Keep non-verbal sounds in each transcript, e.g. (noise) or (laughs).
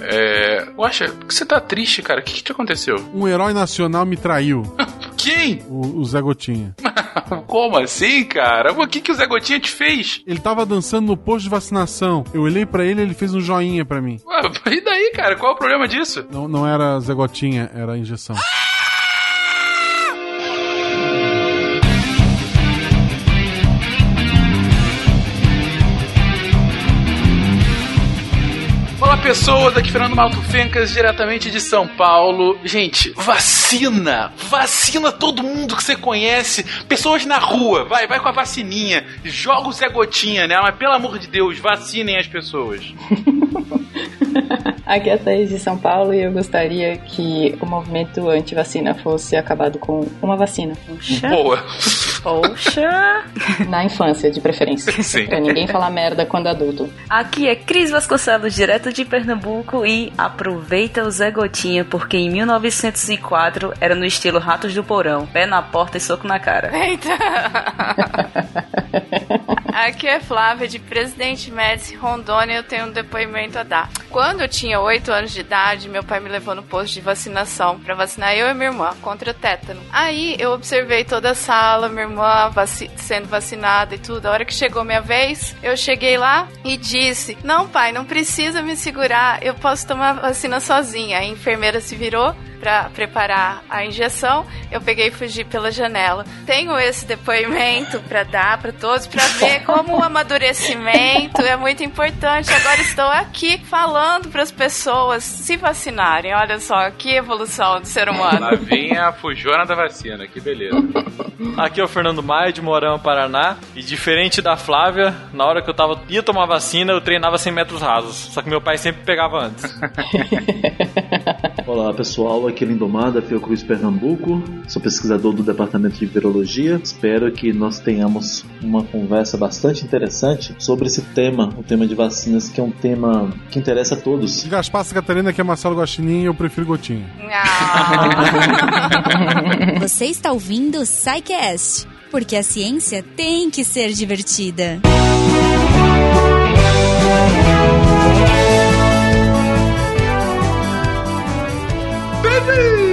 é. Guaxa, por que você tá triste, cara? O que, que te aconteceu? Um herói nacional me traiu. (laughs) Quem? O, o Zé Gotinha. (laughs) Como assim, cara? O que, que o Zé Gotinha te fez? Ele tava dançando no posto de vacinação. Eu olhei pra ele e ele fez um joinha pra mim. Ué, (laughs) e daí, cara? Qual é o problema disso? Não, não era Zé Gotinha, era injeção. Pessoas, aqui Fernando Malto Fencas, diretamente de São Paulo. Gente, vacina! Vacina todo mundo que você conhece. Pessoas na rua, vai, vai com a vacininha. Joga o Zé Gotinha, né? Mas pelo amor de Deus, vacinem as pessoas. (laughs) Aqui é a Thaís de São Paulo e eu gostaria que o movimento anti-vacina fosse acabado com uma vacina. Boa. Poxa! Na infância, de preferência. Sim. Pra ninguém falar merda quando adulto. Aqui é Cris Vasconcelos, direto de Pernambuco e aproveita o Zé Gotinha, porque em 1904 era no estilo Ratos do Porão, pé na porta e soco na cara. Eita! (laughs) (laughs) Aqui é Flávia, de Presidente Médici, Rondônia, eu tenho um depoimento a dar. Quando eu tinha 8 anos de idade, meu pai me levou no posto de vacinação para vacinar eu e minha irmã contra o tétano. Aí eu observei toda a sala, minha irmã vaci sendo vacinada e tudo. A hora que chegou minha vez, eu cheguei lá e disse: Não, pai, não precisa me segurar, eu posso tomar vacina sozinha. A enfermeira se virou para preparar a injeção, eu peguei e fugi pela janela. Tenho esse depoimento para dar para todos para ver (laughs) como o amadurecimento é muito importante. Agora estou aqui falando para as pessoas se vacinarem. Olha só que evolução do ser humano. Lá vem a fujona da vacina, que beleza. Aqui é o Fernando Maia, de Morão, Paraná. E diferente da Flávia, na hora que eu tava, ia tomar vacina, eu treinava 100 metros rasos. Só que meu pai sempre pegava antes. (laughs) Olá pessoal, aqui é Lindomar, da Fiocruz Pernambuco. Sou pesquisador do Departamento de Virologia. Espero que nós tenhamos uma conversa bastante interessante sobre esse tema, o tema de vacinas, que é um tema que interessa a todos. Gaspar Catarina, que é Marcelo Guaxinim, eu prefiro Gotinha. (laughs) Você está ouvindo o SciCast, porque a ciência tem que ser divertida. Bem-vindo!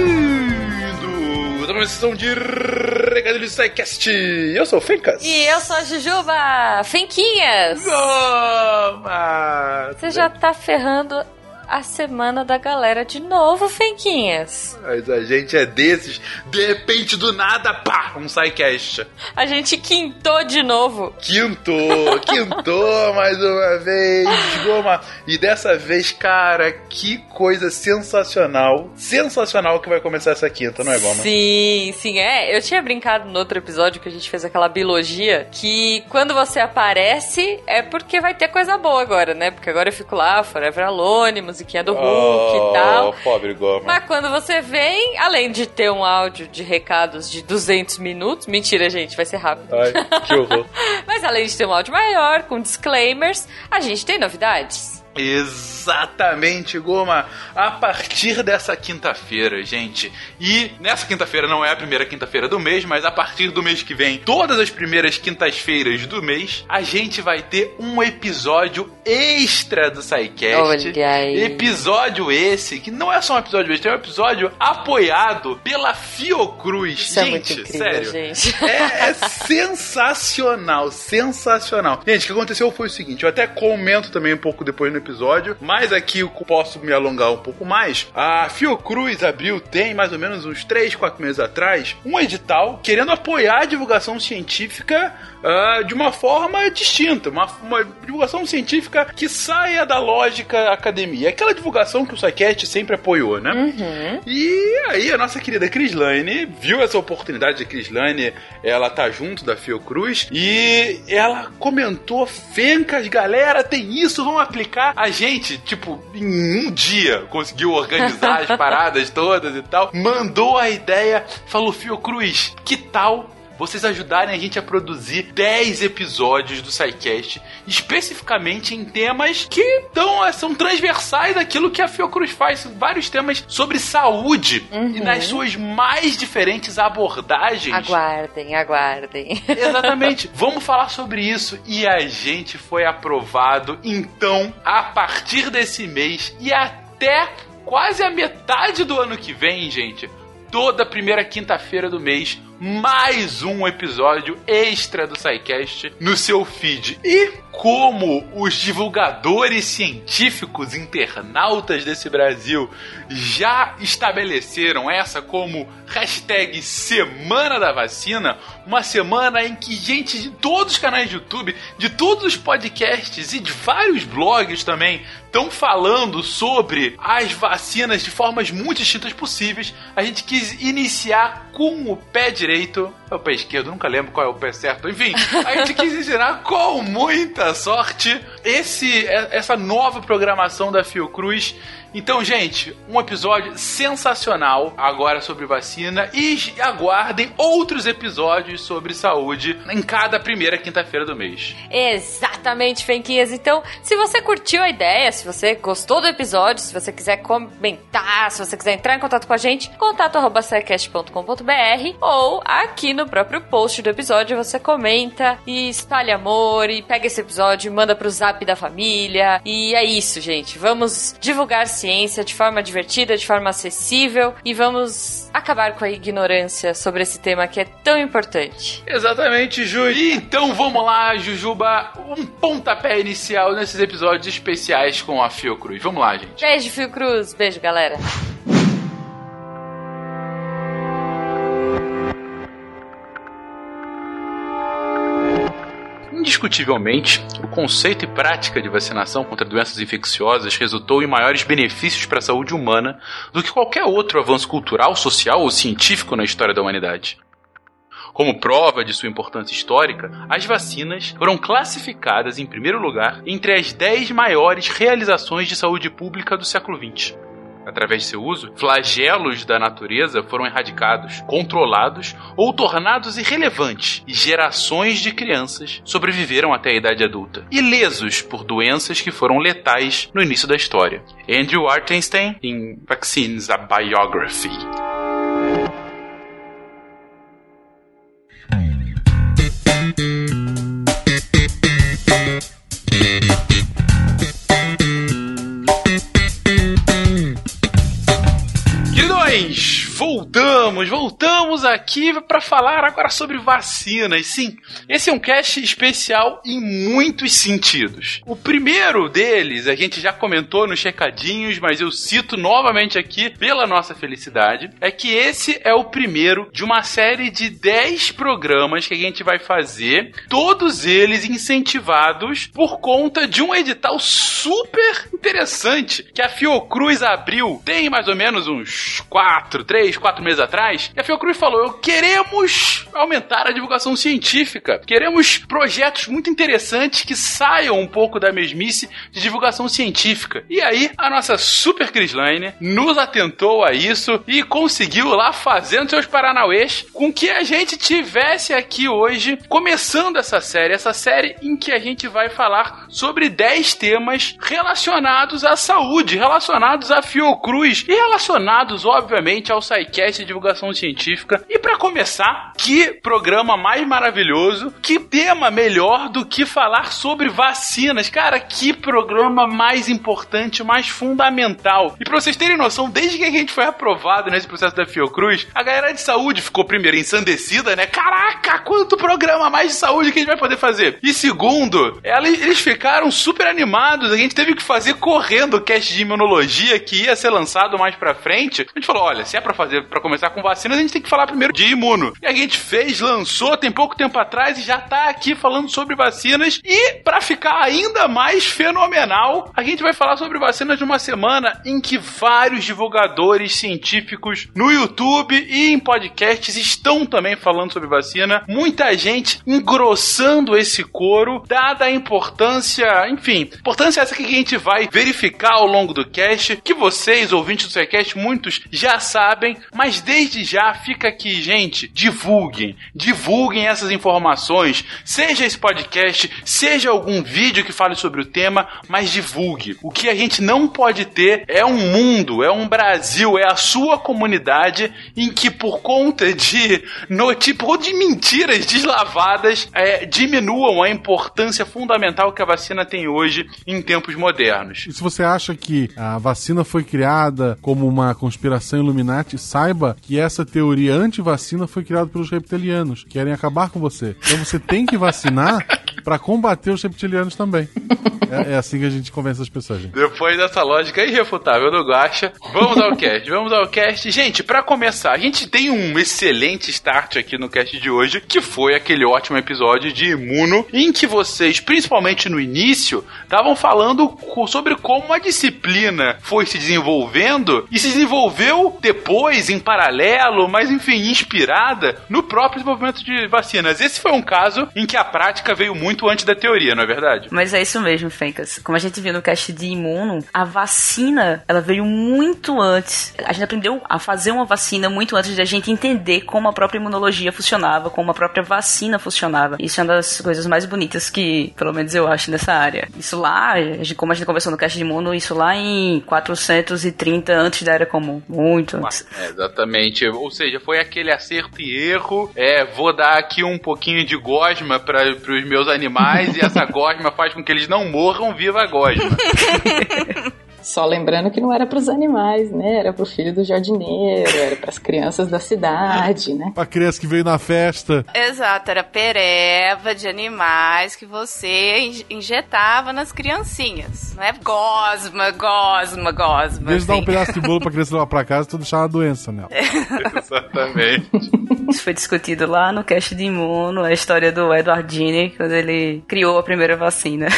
uma sessão de Recadilho SciCast. Eu sou o Fencas. E eu sou a Jujuba. Fenquinhas. Toma! Você já tá ferrando a semana da galera de novo, Fenquinhas. Mas a gente é desses, de repente do nada, pá, um SciCast. A gente quintou de novo. Quintou, (laughs) quintou mais uma vez, Goma. E dessa vez, cara, que coisa sensacional. Sensacional que vai começar essa quinta, não é, Goma? Sim, sim, é. Eu tinha brincado no outro episódio que a gente fez aquela biologia que quando você aparece é porque vai ter coisa boa agora, né? Porque agora eu fico lá, Forever Alone, musiquinha do Hulk Oh, e tal. pobre Goma. Mas quando você vem, além de ter um áudio de recados de 200 minutos, mentira, gente, vai ser rápido. Ai, que horror. (laughs) Mas além de ter um áudio maior, com disclaimers, a gente tem novidades. Exatamente, Goma. A partir dessa quinta-feira, gente. E nessa quinta-feira não é a primeira quinta-feira do mês, mas a partir do mês que vem, todas as primeiras quintas-feiras do mês, a gente vai ter um episódio extra do SciCast. Olha aí. Episódio esse, que não é só um episódio extra, é um episódio apoiado pela Fiocruz. Isso é gente, muito incrível, sério. gente. É, é sensacional, sensacional. Gente, o que aconteceu foi o seguinte, eu até comento também um pouco depois no episódio, mas aqui eu posso me alongar um pouco mais. A Fiocruz abriu, tem mais ou menos uns 3, 4 meses atrás, um edital querendo apoiar a divulgação científica ah, de uma forma distinta, uma, uma divulgação científica que saia da lógica academia. Aquela divulgação que o SciCast sempre apoiou, né? Uhum. E aí a nossa querida Crislane viu essa oportunidade de Crislane, ela tá junto da Fiocruz e ela comentou, Fencas, galera, tem isso, vamos aplicar. A gente, tipo, em um dia conseguiu organizar as (laughs) paradas todas e tal, mandou a ideia, falou, Fiocruz, que tal vocês ajudarem a gente a produzir 10 episódios do SciCast, especificamente em temas que dão, são transversais daquilo que a Fiocruz faz, vários temas sobre saúde e nas suas mais diferentes abordagens. Aguardem, aguardem. (laughs) Exatamente. Vamos falar sobre isso. E a gente foi aprovado. Então, a partir desse mês e até quase a metade do ano que vem, gente, toda primeira quinta-feira do mês, mais um episódio extra do SciCast no seu feed. E como os divulgadores científicos internautas desse Brasil já estabeleceram essa como hashtag Semana da Vacina, uma semana em que gente de todos os canais de YouTube, de todos os podcasts e de vários blogs também estão falando sobre as vacinas de formas muito distintas possíveis, a gente quis iniciar com o pé direito, é o pé esquerdo, nunca lembro qual é o pé certo, enfim, a gente quis ensinar com muita sorte esse, essa nova programação da Fiocruz então, gente, um episódio sensacional agora sobre vacina e aguardem outros episódios sobre saúde em cada primeira quinta-feira do mês. Exatamente, Fenquinhas. Então, se você curtiu a ideia, se você gostou do episódio, se você quiser comentar, se você quiser entrar em contato com a gente, contato@secast.com.br ou aqui no próprio post do episódio você comenta e espalha amor e pega esse episódio e manda pro zap da família. E é isso, gente. Vamos divulgar ciência de forma divertida, de forma acessível e vamos acabar com a ignorância sobre esse tema que é tão importante. Exatamente, Ju. E então vamos lá, Jujuba, um pontapé inicial nesses episódios especiais com a Fiocruz. Vamos lá, gente. Beijo, Fiocruz. Beijo, galera. Indiscutivelmente, o conceito e prática de vacinação contra doenças infecciosas resultou em maiores benefícios para a saúde humana do que qualquer outro avanço cultural, social ou científico na história da humanidade. Como prova de sua importância histórica, as vacinas foram classificadas, em primeiro lugar, entre as 10 maiores realizações de saúde pública do século XX através de seu uso, flagelos da natureza foram erradicados, controlados ou tornados irrelevantes, e gerações de crianças sobreviveram até a idade adulta, ilesos por doenças que foram letais no início da história. Andrew Artenstein, em Vaccines a Biography. Voltamos, voltamos aqui para falar agora sobre vacinas. Sim, esse é um cast especial em muitos sentidos. O primeiro deles, a gente já comentou nos checadinhos, mas eu cito novamente aqui pela nossa felicidade, é que esse é o primeiro de uma série de 10 programas que a gente vai fazer, todos eles incentivados por conta de um edital super interessante que a Fiocruz abriu tem mais ou menos uns quatro, três, quatro meses atrás, a Fiocruz falou: queremos aumentar a divulgação científica, queremos projetos muito interessantes que saiam um pouco da mesmice de divulgação científica. E aí, a nossa super Crislane nos atentou a isso e conseguiu lá fazendo seus paranauês com que a gente tivesse aqui hoje, começando essa série, essa série em que a gente vai falar sobre 10 temas relacionados à saúde, relacionados à Fiocruz e relacionados, obviamente, ao SciCast de divulgação científica. E para começar, que programa mais maravilhoso, que tema melhor do que falar sobre vacinas. Cara, que programa mais importante, mais fundamental. E pra vocês terem noção, desde que a gente foi aprovado nesse processo da Fiocruz, a galera de saúde ficou primeiro ensandecida, né? Caraca, quanto programa mais de saúde que a gente vai poder fazer. E segundo, eles ficaram super animados. A gente teve que fazer correndo o cast de imunologia que ia ser lançado mais pra frente. A gente falou: olha, se é pra fazer, para começar com vacinas, a gente tem que falar primeiro de imuno. E a gente fez, lançou tem pouco tempo atrás e já tá aqui falando sobre vacinas. E para ficar ainda mais fenomenal, a gente vai falar sobre vacinas numa semana em que vários divulgadores científicos no YouTube e em podcasts estão também falando sobre vacina. Muita gente engrossando esse coro, dada a importância, enfim, importância essa que a gente vai verificar ao longo do cast, que vocês, ouvintes do SciCast, muitos já sabem, mas desde já fica aqui, gente, divulguem, divulguem essas informações, seja esse podcast, seja algum vídeo que fale sobre o tema, mas divulgue. O que a gente não pode ter é um mundo, é um Brasil, é a sua comunidade em que por conta de notícias ou de mentiras deslavadas é, diminuam a importância fundamental que a vacina tem hoje em tempos modernos. E se você acha que a vacina foi criada como uma conspiração Illuminati, saiba que essa teoria anti-vacina foi criada pelos reptilianos, que querem acabar com você. Então você tem que vacinar para combater os reptilianos também. (laughs) É, é, assim que a gente convence as pessoas, gente. Depois dessa lógica irrefutável do Guacha, vamos ao (laughs) cast, vamos ao cast. Gente, para começar, a gente tem um excelente start aqui no cast de hoje, que foi aquele ótimo episódio de Imuno, em que vocês, principalmente no início, estavam falando sobre como a disciplina foi se desenvolvendo e se desenvolveu depois, em paralelo, mas enfim, inspirada no próprio desenvolvimento de vacinas. Esse foi um caso em que a prática veio muito antes da teoria, não é verdade? Mas é isso mesmo, Fencas. Como a gente viu no cast de imuno, a vacina, ela veio muito antes. A gente aprendeu a fazer uma vacina muito antes de a gente entender como a própria imunologia funcionava, como a própria vacina funcionava. Isso é uma das coisas mais bonitas que, pelo menos eu acho, nessa área. Isso lá, como a gente conversou no cast de imuno, isso lá em 430 antes da Era Comum. Muito antes. É, exatamente. Ou seja, foi aquele acerto e erro. É, vou dar aqui um pouquinho de gosma para os meus animais e essa gosma faz com que eles não morram viva a gosma. (laughs) Só lembrando que não era para os animais, né? Era para o filho do jardineiro, era para as crianças da cidade, né? Pra criança que veio na festa. Exato, era pereva de animais que você injetava nas criancinhas. Não é gosma, gosma, gosma. Desde dar um assim. pedaço de bolo pra (laughs) criança levar pra casa, tu deixar uma doença nela. (laughs) Exatamente. Isso foi discutido lá no cast de imuno, a história do Edward Jenner, quando ele criou a primeira vacina.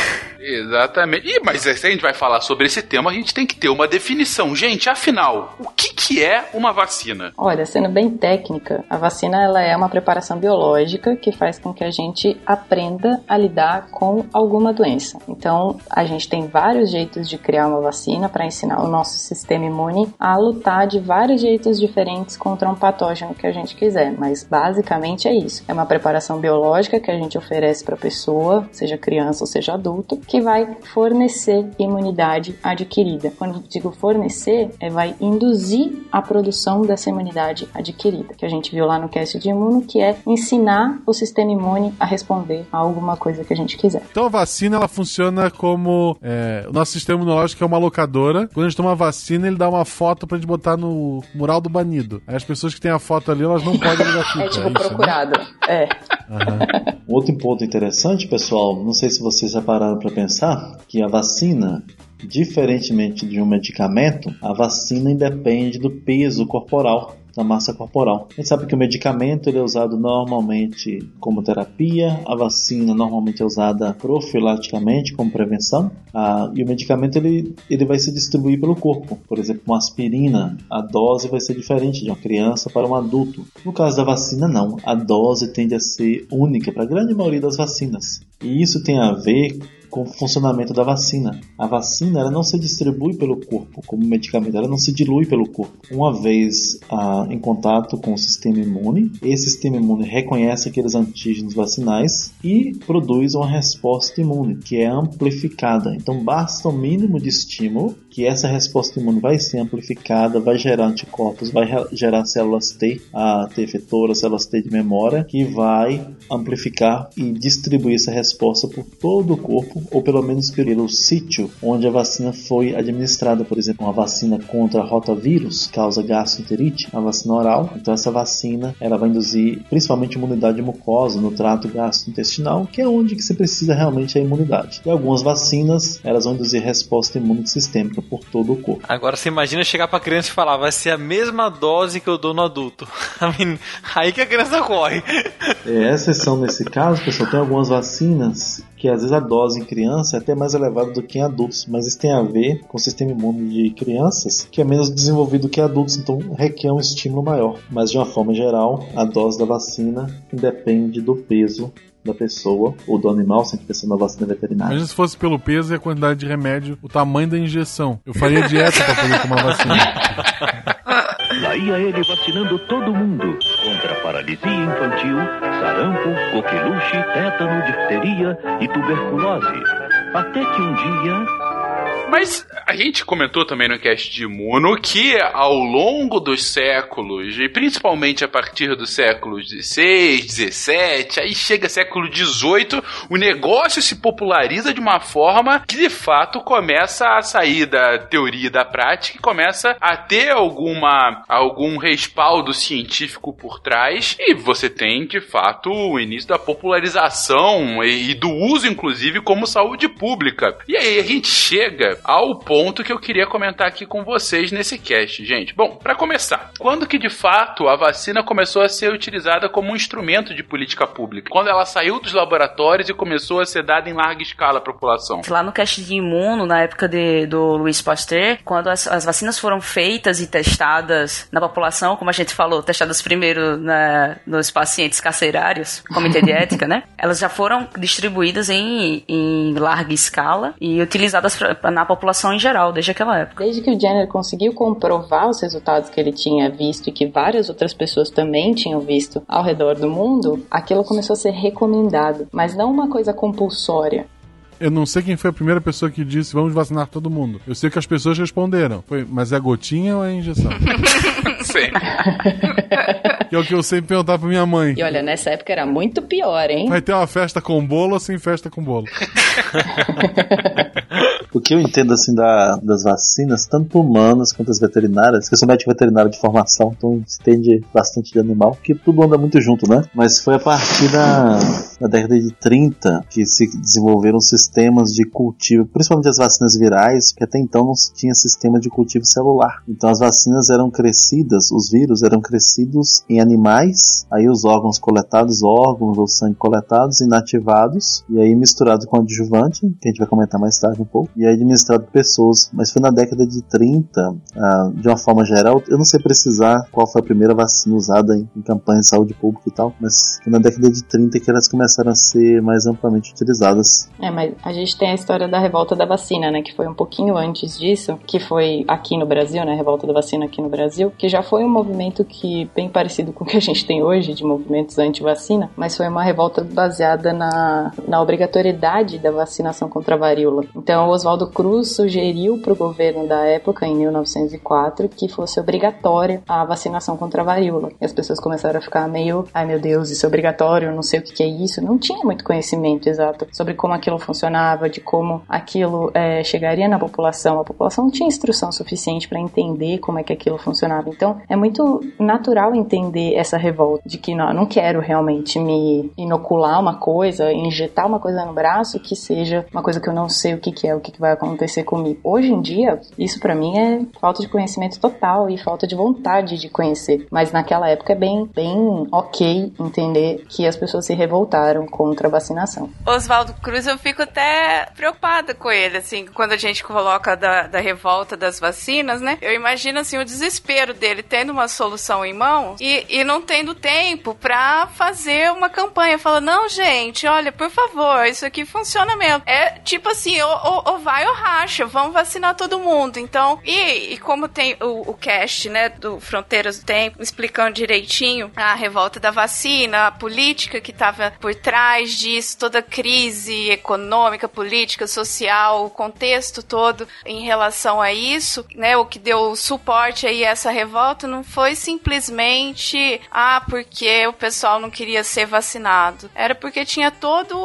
Exatamente. E, mas se a gente vai falar sobre esse tema, a gente tem que ter uma definição. Gente, afinal, o que, que é uma vacina? Olha, sendo bem técnica, a vacina ela é uma preparação biológica que faz com que a gente aprenda a lidar com alguma doença. Então, a gente tem vários jeitos de criar uma vacina para ensinar o nosso sistema imune a lutar de vários jeitos diferentes contra um patógeno que a gente quiser, mas basicamente é isso. É uma preparação biológica que a gente oferece para a pessoa, seja criança ou seja adulto, que vai fornecer imunidade adquirida. Quando digo fornecer, é vai induzir a produção dessa imunidade adquirida, que a gente viu lá no cast de imuno, que é ensinar o sistema imune a responder a alguma coisa que a gente quiser. Então a vacina ela funciona como é, o nosso sistema imunológico é uma locadora. Quando a gente toma a vacina, ele dá uma foto pra gente botar no mural do banido. Aí as pessoas que têm a foto ali, elas não podem fita. É tipo isso, né? procurado. É. Aham. Outro ponto interessante, pessoal, não sei se vocês já pararam para pensar, que a vacina, diferentemente de um medicamento, a vacina independe do peso corporal da massa corporal. A gente sabe que o medicamento ele é usado normalmente como terapia, a vacina normalmente é usada profilaticamente como prevenção, ah, e o medicamento ele, ele vai se distribuir pelo corpo. Por exemplo, uma aspirina, a dose vai ser diferente de uma criança para um adulto. No caso da vacina, não. A dose tende a ser única para a grande maioria das vacinas. E isso tem a ver com o funcionamento da vacina. A vacina ela não se distribui pelo corpo como medicamento, ela não se dilui pelo corpo. Uma vez ah, em contato com o sistema imune, esse sistema imune reconhece aqueles antígenos vacinais e produz uma resposta imune que é amplificada. Então basta o mínimo de estímulo que essa resposta imune vai ser amplificada, vai gerar anticorpos, vai gerar células T, a T efetora, células T de memória, que vai amplificar e distribuir essa resposta por todo o corpo, ou pelo menos pelo sítio onde a vacina foi administrada. Por exemplo, uma vacina contra rotavírus causa gastroenterite, a vacina oral. Então essa vacina ela vai induzir principalmente imunidade mucosa no trato gastrointestinal, que é onde que você precisa realmente a imunidade. E algumas vacinas elas vão induzir resposta imune sistêmica por todo o corpo. Agora você imagina chegar pra criança e falar, vai ser a mesma dose que eu dou no adulto. (laughs) Aí que a criança corre. É, exceção nesse caso, pessoal, tem algumas vacinas que às vezes a dose em criança é até mais elevada do que em adultos, mas isso tem a ver com o sistema imune de crianças, que é menos desenvolvido que adultos, então requer um estímulo maior. Mas de uma forma geral, a dose da vacina independe do peso da pessoa ou do animal, se a gente pensar na vacina veterinária. Imagina se fosse pelo peso e a quantidade de remédio, o tamanho da injeção. Eu faria dieta pra poder tomar vacina. (laughs) Lá ia ele vacinando todo mundo contra paralisia infantil, sarampo, coqueluche, tétano, difteria e tuberculose. Até que um dia Mas a gente comentou também no cast de Imuno que ao longo dos séculos, e principalmente a partir dos séculos 16, 17, aí chega século 18, o negócio se populariza de uma forma que de fato começa a sair da teoria da prática e começa a ter alguma algum respaldo científico por trás e você tem de fato o início da popularização e, e do uso inclusive como saúde pública. E aí a gente chega ao ponto que eu queria comentar aqui com vocês nesse cast, gente. Bom, para começar, quando que de fato a vacina começou a ser utilizada como um instrumento de política pública? Quando ela saiu dos laboratórios e começou a ser dada em larga escala à população? Lá no cast de imuno, na época de, do Luiz Pasteur, quando as, as vacinas foram feitas e testadas na população, como a gente falou, testadas primeiro na, nos pacientes carcerários, comitê de ética, né? (laughs) Elas já foram distribuídas em, em larga escala e utilizadas pra, pra- na população em geral, desde aquela época. Desde que o Jenner conseguiu comprovar os resultados que ele tinha visto e que várias outras pessoas também tinham visto ao redor do mundo, aquilo começou a ser recomendado, mas não uma coisa compulsória. Eu não sei quem foi a primeira pessoa que disse vamos vacinar todo mundo. Eu sei que as pessoas responderam. Foi, mas é gotinha ou é injeção? (laughs) Sim. (laughs) que é o que eu sempre perguntava pra minha mãe. E olha, nessa época era muito pior, hein? Vai ter uma festa com bolo ou sem festa com bolo? (laughs) O que eu entendo assim da, das vacinas, tanto humanas quanto as veterinárias, que eu sou médico veterinário de formação, então entende bastante de animal, que tudo anda muito junto, né? Mas foi a partir da, da década de 30 que se desenvolveram sistemas de cultivo, principalmente as vacinas virais, que até então não tinha sistema de cultivo celular. Então as vacinas eram crescidas, os vírus eram crescidos em animais, aí os órgãos coletados, órgãos ou sangue coletados, inativados, e aí misturado com adjuvante, que a gente vai comentar mais tarde um pouco, e aí administrado por pessoas. Mas foi na década de 30, ah, de uma forma geral, eu não sei precisar qual foi a primeira vacina usada em, em campanha de saúde pública e tal, mas foi na década de 30 que elas começaram a ser mais amplamente utilizadas. É, mas a gente tem a história da revolta da vacina, né? Que foi um pouquinho antes disso, que foi aqui no Brasil, né? Revolta da vacina aqui no Brasil, que já foi um movimento que bem parecido com o que a gente tem hoje de movimentos anti-vacina, mas foi uma revolta baseada na, na obrigatoriedade da vacinação contra a varíola. Então, o Oswaldo Cruz sugeriu para o governo da época, em 1904, que fosse obrigatória a vacinação contra a varíola. E as pessoas começaram a ficar meio, ai meu Deus, isso é obrigatório, não sei o que que é isso. Não tinha muito conhecimento exato sobre como aquilo funcionava, de como aquilo é, chegaria na população. A população não tinha instrução suficiente para entender como é que aquilo funcionava. Então, é muito natural entender essa revolta de que não, não quero realmente me inocular uma coisa, injetar uma coisa no braço que seja uma coisa que eu não sei o que, que é, o que, que vai acontecer comigo. Hoje em dia, isso para mim é falta de conhecimento total e falta de vontade de conhecer. Mas naquela época é bem, bem ok entender que as pessoas se revoltaram contra a vacinação. Oswaldo Cruz, eu fico até preocupada com ele, assim, quando a gente coloca da, da revolta das vacinas, né? Eu imagino, assim, o desespero dele tendo uma solução em mãos e, e não tendo tempo pra fazer uma campanha. Fala, não, gente, olha, por favor, isso aqui funciona mesmo. É tipo assim, ou, ou, ou vai ou racha, vamos vacinar todo mundo. Então, e, e como tem o, o cast, né, do Fronteiras do Tempo, explicando direitinho a revolta da vacina, a política que tava por trás disso, toda a crise econômica, política, social, o contexto todo em relação a isso, né, o que deu suporte aí a essa revolta não foi simplesmente, ah, porque o pessoal não queria ser vacinado. Era porque tinha todo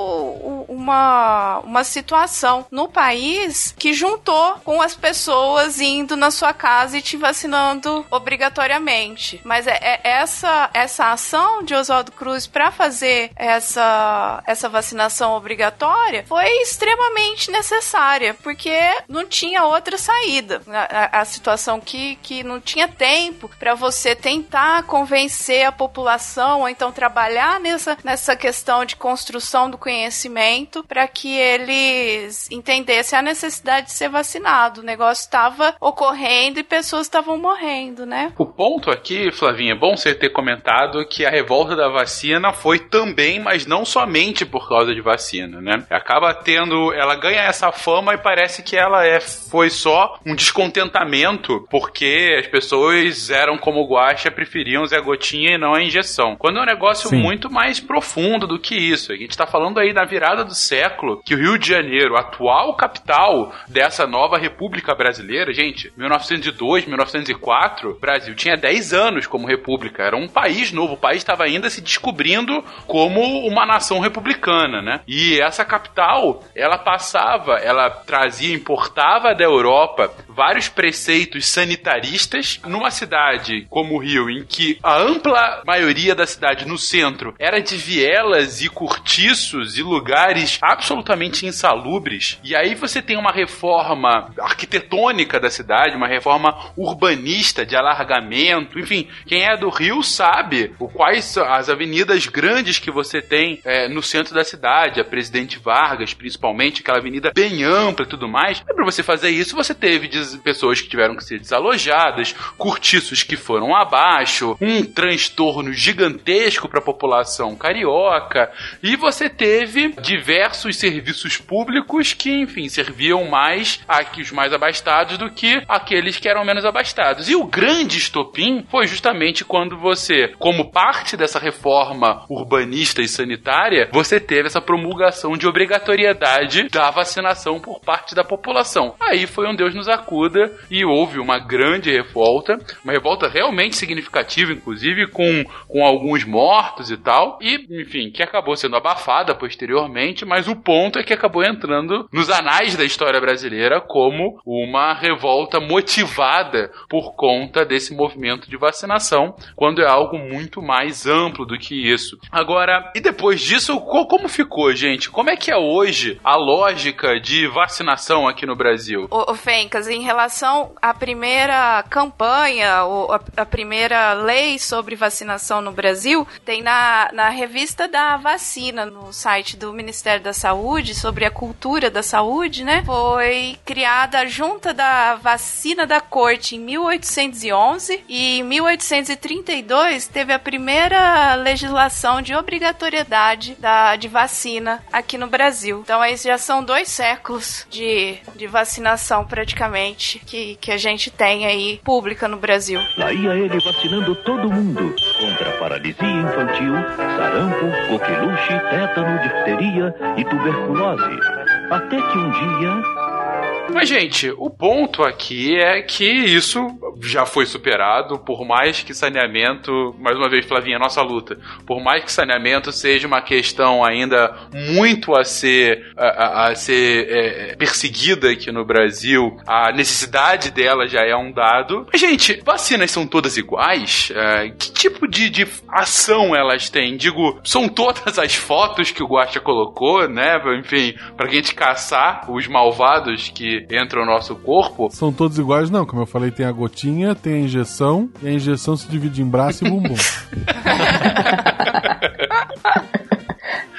uma, uma situação no país que juntou com as pessoas indo na sua casa e te vacinando obrigatoriamente. Mas é, é essa, essa ação de Oswaldo Cruz para fazer essa, essa vacinação obrigatória foi extremamente necessária, porque não tinha outra saída. A, a- a situação que, que não tinha tempo para você tentar convencer a população, ou então trabalhar nessa, nessa questão de construção do conhecimento para que eles entendessem a necessidade de ser vacinado. O negócio estava ocorrendo e pessoas estavam morrendo, né? O ponto aqui, Flavinha, é bom você ter comentado que a revolta da vacina foi também, mas não somente por causa de vacina, né? Acaba tendo, ela ganha essa fama e parece que ela é, foi só um descontentamento porque as pessoas eram como o Guaxa, preferiam Zé Gotinha e não a injeção. Quando é um negócio Sim. muito mais profundo do que isso. A gente tá falando aí da virada do século que o Rio de Janeiro, atual capital dessa nova República Brasileira, gente, 1902, 1904, o Brasil tinha 10 anos como república. Era um país novo, o país estava ainda se descobrindo como uma nação republicana, né? E essa capital, ela passava, ela trazia, importava da Europa vários preceitos sanitaristas numa cidade como o Rio, em que a ampla maioria da cidade no centro era de vielas e cortiços e lugares absolutamente insalubres. E aí você tem uma reforma arquitetônica da cidade, uma reforma urbanista de alargamento, enfim, quem é do Rio sabe o quais as avenidas grandes que você tem é, no centro da cidade, a Presidente Vargas, principalmente, aquela avenida bem ampla e tudo mais. Para você fazer isso, você teve pessoas que tiveram que ser desalojadas, cortiços que foram abaixo, um transtorno gigantesco para a população carioca, e você teve diversos serviços públicos que, enfim, serviam mais a que os mais abastados do que aqueles que eram menos abastados. E o grande estopim foi justamente quando você, como parte dessa reforma urbanista e sanitária, você teve essa promulgação de obrigatoriedade da vacinação por parte da população. Aí foi um Deus nos acuda e houve uma grande revolta, uma revolta realmente significativa, inclusive com, com alguns mortos e tal, e enfim, que acabou sendo abafada posteriormente, mas o ponto é que acabou entrando nos anais da história brasileira como uma revolta motivada por conta desse movimento de vacinação, quando é algo muito mais amplo do que isso. Agora, e depois disso, co- como ficou, gente? Como é que é hoje a lógica de vacinação aqui no Brasil? O, o Fencas, em relação à primeira campanha, ou a, a primeira lei sobre vacinação no Brasil, tem na, na revista da vacina, no site do Ministério da Saúde, sobre a cultura da saúde, né? Foi criada a Junta da Vacina da Corte em 1811 e em 1832 teve a primeira legislação de obrigatoriedade da, de vacina aqui no Brasil. Então, aí já são dois séculos de, de vacinação praticamente que, que a gente tem aí pública no Brasil. Lá ia ele vacinando todo mundo contra paralisia infantil, sarampo, coqueluche, tétano, difteria e tuberculose. Até que um dia Mas, gente, o ponto aqui é que isso já foi superado, por mais que saneamento, mais uma vez, Flavinha, nossa luta, por mais que saneamento seja uma questão ainda muito a ser, a, a- ser é, perseguida aqui no Brasil, a necessidade dela já é um dado. Mas, gente, vacinas são todas iguais? É, que tipo de, de ação elas têm? Digo, são todas as fotos que o Guaxa colocou, né? Enfim, pra gente caçar os malvados que entram no nosso corpo. São todos iguais, não. Como eu falei, tem a gotinha, tem a injeção, e a injeção se divide em braço e bumbum. (laughs)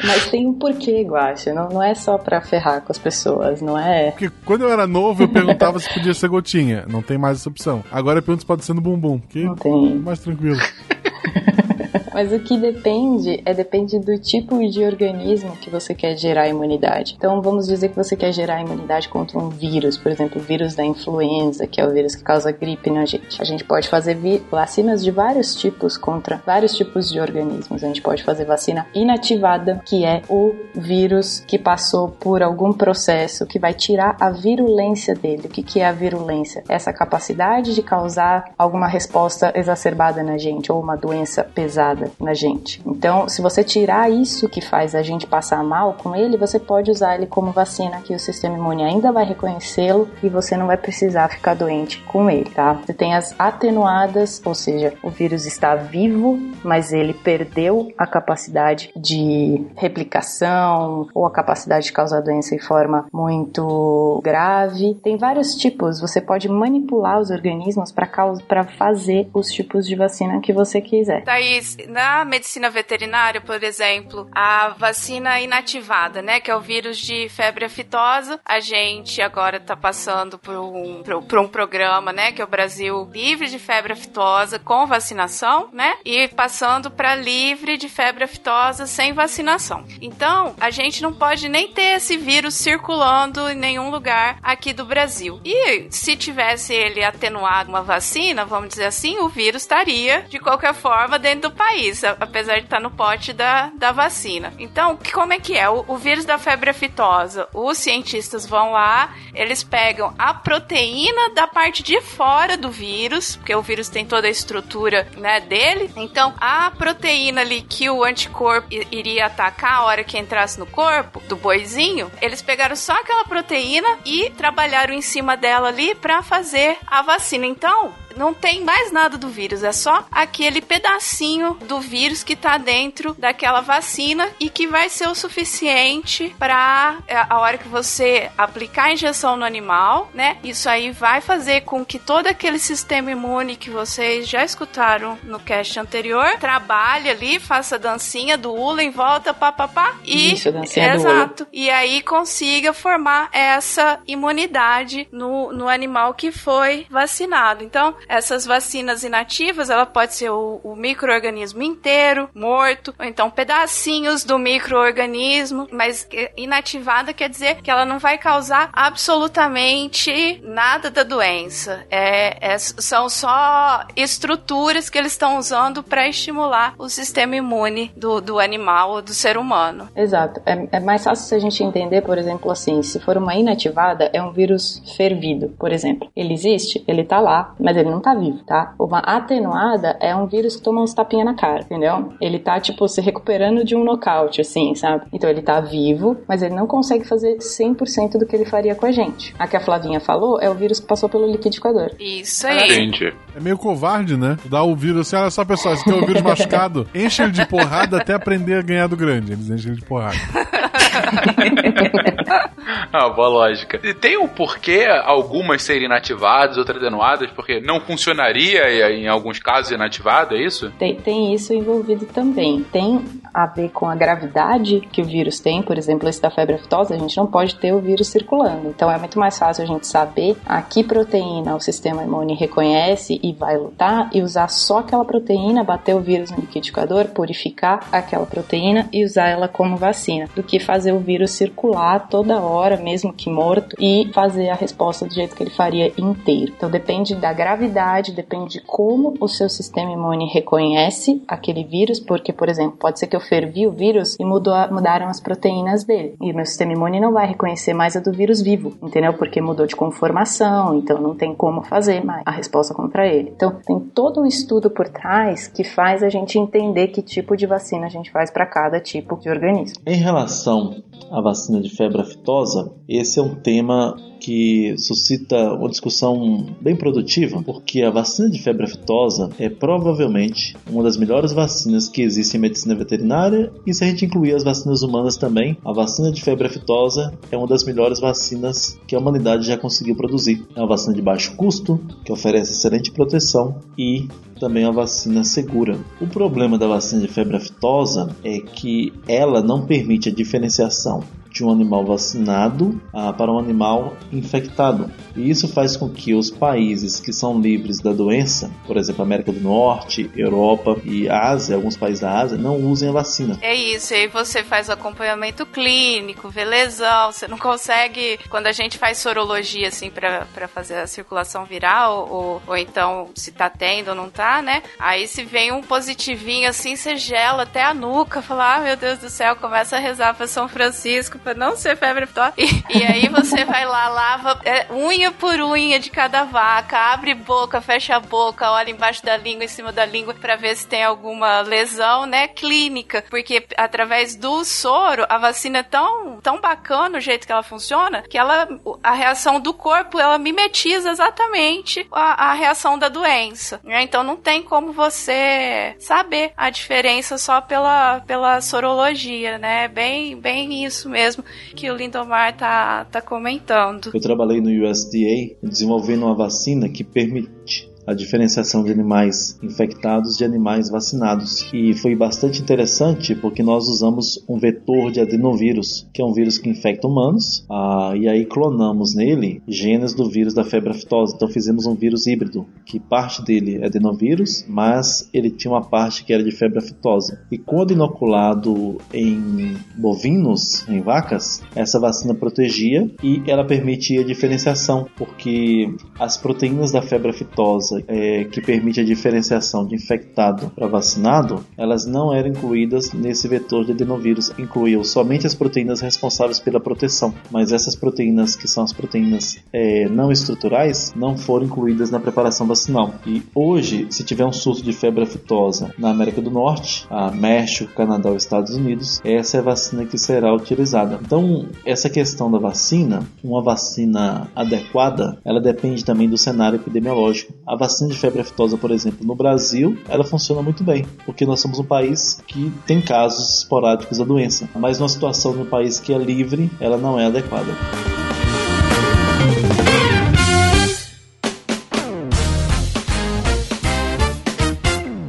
Mas tem um porquê, Guaxa. Não, não é só pra ferrar com as pessoas, não é? Porque quando eu era novo, eu perguntava se podia ser gotinha. Não tem mais essa opção. Agora eu pergunto se pode ser no bumbum, que Não tem. mais tranquilo. (laughs) Mas o que depende é depende do tipo de organismo que você quer gerar imunidade. Então vamos dizer que você quer gerar imunidade contra um vírus, por exemplo, o vírus da influenza, que é o vírus que causa gripe na gente. A gente pode fazer vacinas de vários tipos contra vários tipos de organismos. A gente pode fazer vacina inativada, que é o vírus que passou por algum processo que vai tirar a virulência dele. O que, que é a virulência? Essa capacidade de causar alguma resposta exacerbada na gente ou uma doença pesada na gente. Então, se você tirar isso que faz a gente passar mal com ele, você pode usar ele como vacina que o sistema imune ainda vai reconhecê-lo e você não vai precisar ficar doente com ele, tá? Você tem as atenuadas, ou seja, o vírus está vivo, mas ele perdeu a capacidade de replicação ou a capacidade de causar doença em forma muito grave. Tem vários tipos, você pode manipular os organismos para fazer os tipos de vacina que você quiser. Thaís, na medicina veterinária, por exemplo, a vacina inativada, né, que é o vírus de febre aftosa, a gente agora está passando por um, por, um programa, né, que é o Brasil livre de febre aftosa com vacinação, né, e passando para livre de febre aftosa sem vacinação. Então, a gente não pode nem ter esse vírus circulando em nenhum lugar aqui do Brasil. E se tivesse ele atenuado uma vacina, vamos dizer assim, o vírus estaria de qualquer forma dentro do país, apesar de estar no pote da, da vacina. Então, como é que é? O, o vírus da febre aftosa, os cientistas vão lá, eles pegam a proteína da parte de fora do vírus, porque o vírus tem toda a estrutura né, dele. Então, a proteína ali que o anticorpo iria atacar a hora que entrasse no corpo do boizinho, eles pegaram só aquela proteína e trabalharam em cima dela ali para fazer a vacina. Então, não tem mais nada do vírus, é só aquele pedacinho do vírus que tá dentro daquela vacina e que vai ser o suficiente para é, a hora que você aplicar a injeção no animal, né? Isso aí vai fazer com que todo aquele sistema imune que vocês já escutaram no cast anterior trabalhe ali, faça dancinha do ula em volta, papapá, e Isso, a dancinha do exato. E aí consiga formar essa imunidade no, no animal que foi vacinado. Então, essas vacinas inativas, ela pode ser o, o microorganismo inteiro, morto, ou então pedacinhos do microorganismo, mas inativada quer dizer que ela não vai causar absolutamente nada da doença. É, é são só estruturas que eles estão usando para estimular o sistema imune do, do animal ou do ser humano. Exato. É, é mais fácil se a gente entender, por exemplo, assim, se for uma inativada, é um vírus fervido, por exemplo. Ele existe, ele tá lá, mas ele não tá vivo, tá? Uma atenuada é um vírus que toma uns tapinha na cara, entendeu? Ele tá, tipo, se recuperando de um nocaute, assim, sabe? Então ele tá vivo, mas ele não consegue fazer 100% do que ele faria com a gente. A que a Flavinha falou é o vírus que passou pelo liquidificador. Isso aí. Entendi. É meio covarde, né? Dá o vírus assim, olha só, pessoal, esse tem o vírus machucado, (laughs) enche ele de porrada até aprender a ganhar do grande. Eles enchem ele de porrada. (laughs) ah, boa lógica. E tem um porquê algumas serem inativadas, outras atenuadas, porque não funcionaria em alguns casos inativado, é isso? Tem, tem isso envolvido também. Tem a ver com a gravidade que o vírus tem, por exemplo, esse da febre aftosa, a gente não pode ter o vírus circulando. Então é muito mais fácil a gente saber a que proteína o sistema imune reconhece e vai lutar e usar só aquela proteína, bater o vírus no liquidificador, purificar aquela proteína e usar ela como vacina, do que fazer o vírus circular toda hora, mesmo que morto, e fazer a resposta do jeito que ele faria inteiro. Então depende da gravidade, depende de como o seu sistema imune reconhece aquele vírus, porque, por exemplo, pode ser que eu fervi o vírus e mudou, mudaram as proteínas dele. E meu sistema imune não vai reconhecer mais a do vírus vivo, entendeu? Porque mudou de conformação, então não tem como fazer mais a resposta contra ele. Então tem todo um estudo por trás que faz a gente entender que tipo de vacina a gente faz para cada tipo de organismo. Em relação à vacina de febre aftosa, esse é um tema que suscita uma discussão bem produtiva, porque a vacina de febre aftosa é provavelmente uma das melhores vacinas que existe em medicina veterinária, e se a gente incluir as vacinas humanas também, a vacina de febre aftosa é uma das melhores vacinas que a humanidade já conseguiu produzir. É uma vacina de baixo custo, que oferece excelente proteção e também é uma vacina segura. O problema da vacina de febre aftosa é que ela não permite a diferenciação de um animal vacinado ah, para um animal infectado. E isso faz com que os países que são livres da doença, por exemplo, América do Norte, Europa e Ásia, alguns países da Ásia, não usem a vacina. É isso, e aí você faz acompanhamento clínico, vê lesão, você não consegue, quando a gente faz sorologia, assim, para fazer a circulação viral, ou, ou então se tá tendo ou não tá, né? Aí se vem um positivinho assim, você gela até a nuca, fala, ah, meu Deus do céu, começa a rezar para São Francisco, pra não ser febre aftosa. E, e aí você vai lá, lava é, unha por unha de cada vaca, abre boca, fecha a boca, olha embaixo da língua, em cima da língua, para ver se tem alguma lesão, né, clínica. Porque através do soro, a vacina é tão, tão bacana o jeito que ela funciona, que ela, a reação do corpo, ela mimetiza exatamente a, a reação da doença. Né? Então não tem como você saber a diferença só pela, pela sorologia, né? Bem, bem isso mesmo que o Lindomar tá, tá comentando. Eu trabalhei no USDA desenvolvendo uma vacina que permite a diferenciação de animais infectados de animais vacinados. E foi bastante interessante porque nós usamos um vetor de adenovírus, que é um vírus que infecta humanos, ah, e aí clonamos nele genes do vírus da febre aftosa. Então fizemos um vírus híbrido, que parte dele é adenovírus, mas ele tinha uma parte que era de febre aftosa. E quando inoculado em bovinos, em vacas, essa vacina protegia e ela permitia diferenciação, porque as proteínas da febre aftosa é, que permite a diferenciação de infectado para vacinado, elas não eram incluídas nesse vetor de adenovírus, incluíam somente as proteínas responsáveis pela proteção, mas essas proteínas que são as proteínas é, não estruturais não foram incluídas na preparação vacinal. E hoje, se tiver um surto de febre aftosa na América do Norte, a México, Canadá ou Estados Unidos, essa é a vacina que será utilizada. Então, essa questão da vacina, uma vacina adequada, ela depende também do cenário epidemiológico. A vacina de febre aftosa, por exemplo, no Brasil, ela funciona muito bem, porque nós somos um país que tem casos esporádicos da doença. Mas numa situação no país que é livre, ela não é adequada.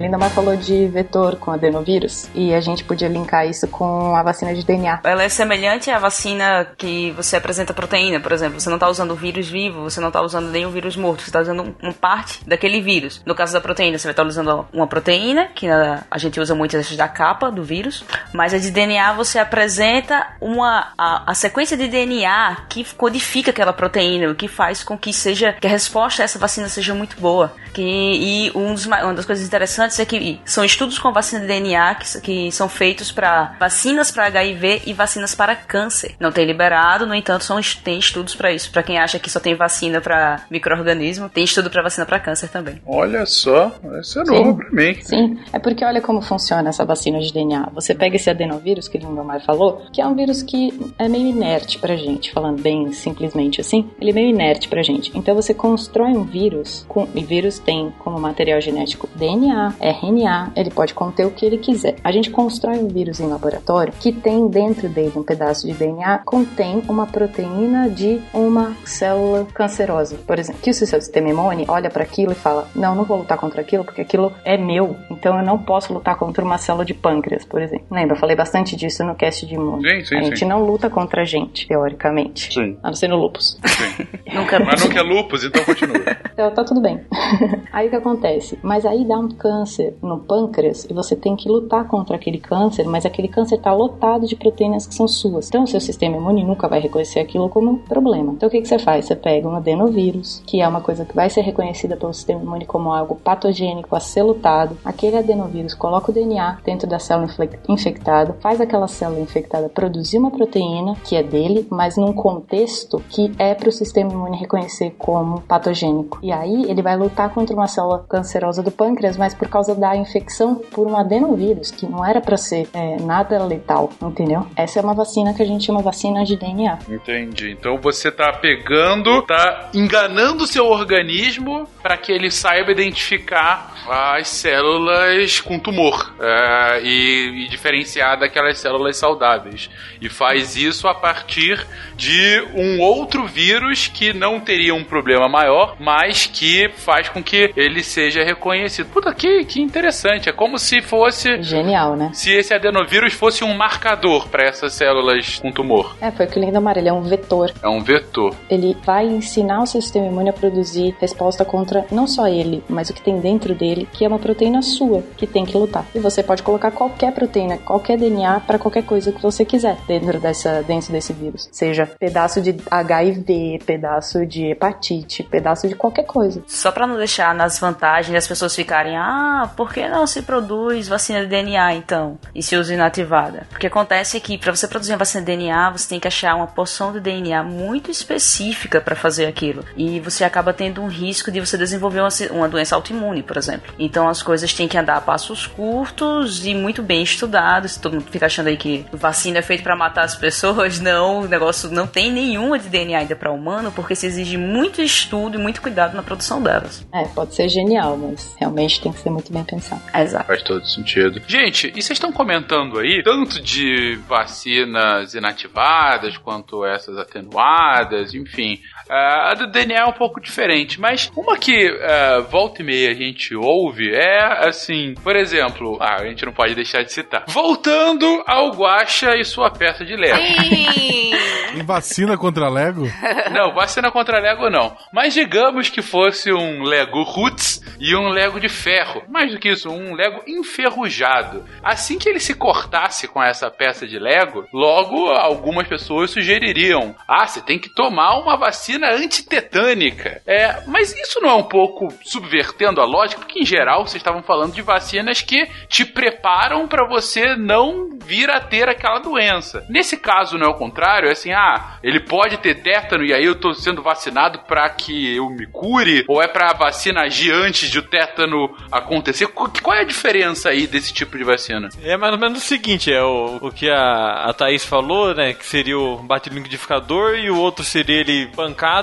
Lindamar falou de vetor com adenovírus e a gente podia linkar isso com a vacina de DNA. Ela é semelhante à vacina que você apresenta proteína, por exemplo. Você não está usando vírus vivo, você não está usando nem vírus morto, você está usando uma parte daquele vírus. No caso da proteína, você vai estar usando uma proteína, que a, gente usa muito da capa do vírus, mas a de DNA você apresenta uma a, a sequência de DNA que codifica aquela proteína, o que faz com que seja que a resposta a essa vacina seja muito boa. Que, e um dos, uma das coisas interessantes que são estudos com vacina de DNA que, que são feitos para vacinas para HIV e vacinas para câncer. Não tem liberado, no entanto, são, tem estudos para isso. Para quem acha que só tem vacina para microorganismo, tem estudo para vacina para câncer também. Olha só, isso é novo para mim. Sim, é porque olha como funciona essa vacina de DNA. Você pega esse adenovírus que o Lindomar falou, que é um vírus que é meio inerte pra gente, falando bem simplesmente assim, ele é meio inerte pra gente. Então você constrói um vírus, com, e vírus tem como material genético DNA, RNA, ele pode conter o que ele quiser. A gente constrói um vírus em laboratório que tem dentro dele um pedaço de DNA, contém uma proteína de uma célula cancerosa. Por exemplo, que o seu sistema imune olha para aquilo e fala: Não, não vou lutar contra aquilo porque aquilo é meu, então eu não posso lutar contra uma célula de pâncreas, por exemplo. Lembra? Eu falei bastante disso no cast de imune. Sim, sim, a gente sim. não luta contra a gente, teoricamente. Sim. A não ser no lupus. (laughs) Nunca Mas nunca é lupus, então continua. Então, tá tudo bem. (laughs) aí o que acontece? Mas aí dá um câncer no pâncreas e você tem que lutar contra aquele câncer, mas aquele câncer tá lotado de proteínas que são suas. Então o seu sistema imune nunca vai reconhecer aquilo como um problema. Então o que, que você faz? Você pega um adenovírus, que é uma coisa que vai ser reconhecida pelo sistema imune como algo patogênico a ser lutado. Aquele adenovírus coloca o DNA dentro da célula infectada, faz aquela célula infectada produzir uma proteína que é dele, mas num contexto que é para o sistema imune reconhecer como patogênico. E aí ele vai lutar contra uma célula cancerosa do pâncreas, mas por causa da infecção por um adenovírus, que não era para ser é, nada letal, entendeu? Essa é uma vacina que a gente chama vacina de DNA. Entendi. Então você tá pegando, tá enganando o seu organismo para que ele saiba identificar as células com tumor é, e, e diferenciar daquelas células saudáveis. E faz isso a partir de um outro vírus que não teria um problema maior, mas que faz com que ele seja reconhecido. Puta, que, que interessante. É como se fosse. Genial, né? Se esse adenovírus fosse um marcador para essas células com tumor. É, foi o que o Lindomar, ele é um vetor. É um vetor. Ele vai ensinar o seu sistema imune a produzir resposta contra não só ele, mas o que tem dentro dele, que é uma proteína sua, que tem que lutar. E você pode colocar qualquer proteína, qualquer DNA para qualquer coisa que você quiser dentro dessa dentro desse vírus. Seja pedaço de HIV, pedaço de hepatite, pedaço de qualquer coisa. Só pra não deixar nas vantagens as pessoas ficarem, ah, por que não se produz vacina de DNA então? E se usa inativada? Porque acontece que para você produzir uma vacina de DNA, você tem que achar uma porção de DNA muito específica para fazer aquilo. E você acaba tendo um risco de você desenvolver uma, uma doença autoimune, por exemplo. Então as coisas têm que andar a passos curtos e muito bem estudados. Todo mundo fica achando aí que vacina é feita para matar as pessoas. (laughs) Não, o negócio não tem nenhuma de DNA ainda para humano, porque se exige muito estudo e muito cuidado na produção delas. É, pode ser genial, mas realmente tem que ser muito bem pensado. Exato. Faz todo sentido. Gente, e vocês estão comentando aí, tanto de vacinas inativadas quanto essas atenuadas, enfim. Ah, a do DNA é um pouco diferente, mas uma que ah, volta e meia a gente ouve é assim, por exemplo, ah, a gente não pode deixar de citar. Voltando ao Guaxa e sua peça de Lego. Sim. Tem vacina contra Lego? Não, vacina contra Lego não. Mas digamos que fosse um Lego Roots e um Lego de ferro. Mais do que isso, um Lego enferrujado. Assim que ele se cortasse com essa peça de Lego, logo algumas pessoas sugeririam: ah, você tem que tomar uma vacina antitetânica. É, mas isso não é um pouco subvertendo a lógica? Porque em geral vocês estavam falando de vacinas que te preparam para você não vir a ter aquela doença. Nesse caso não é o contrário, é assim, ah, ele pode ter tétano e aí eu tô sendo vacinado para que eu me cure ou é para a vacina agir antes de o tétano acontecer? Qu- Qual é a diferença aí desse tipo de vacina? É mais ou menos o seguinte, é o, o que a, a Thaís falou, né? Que seria o bate-liquidificador e o outro seria ele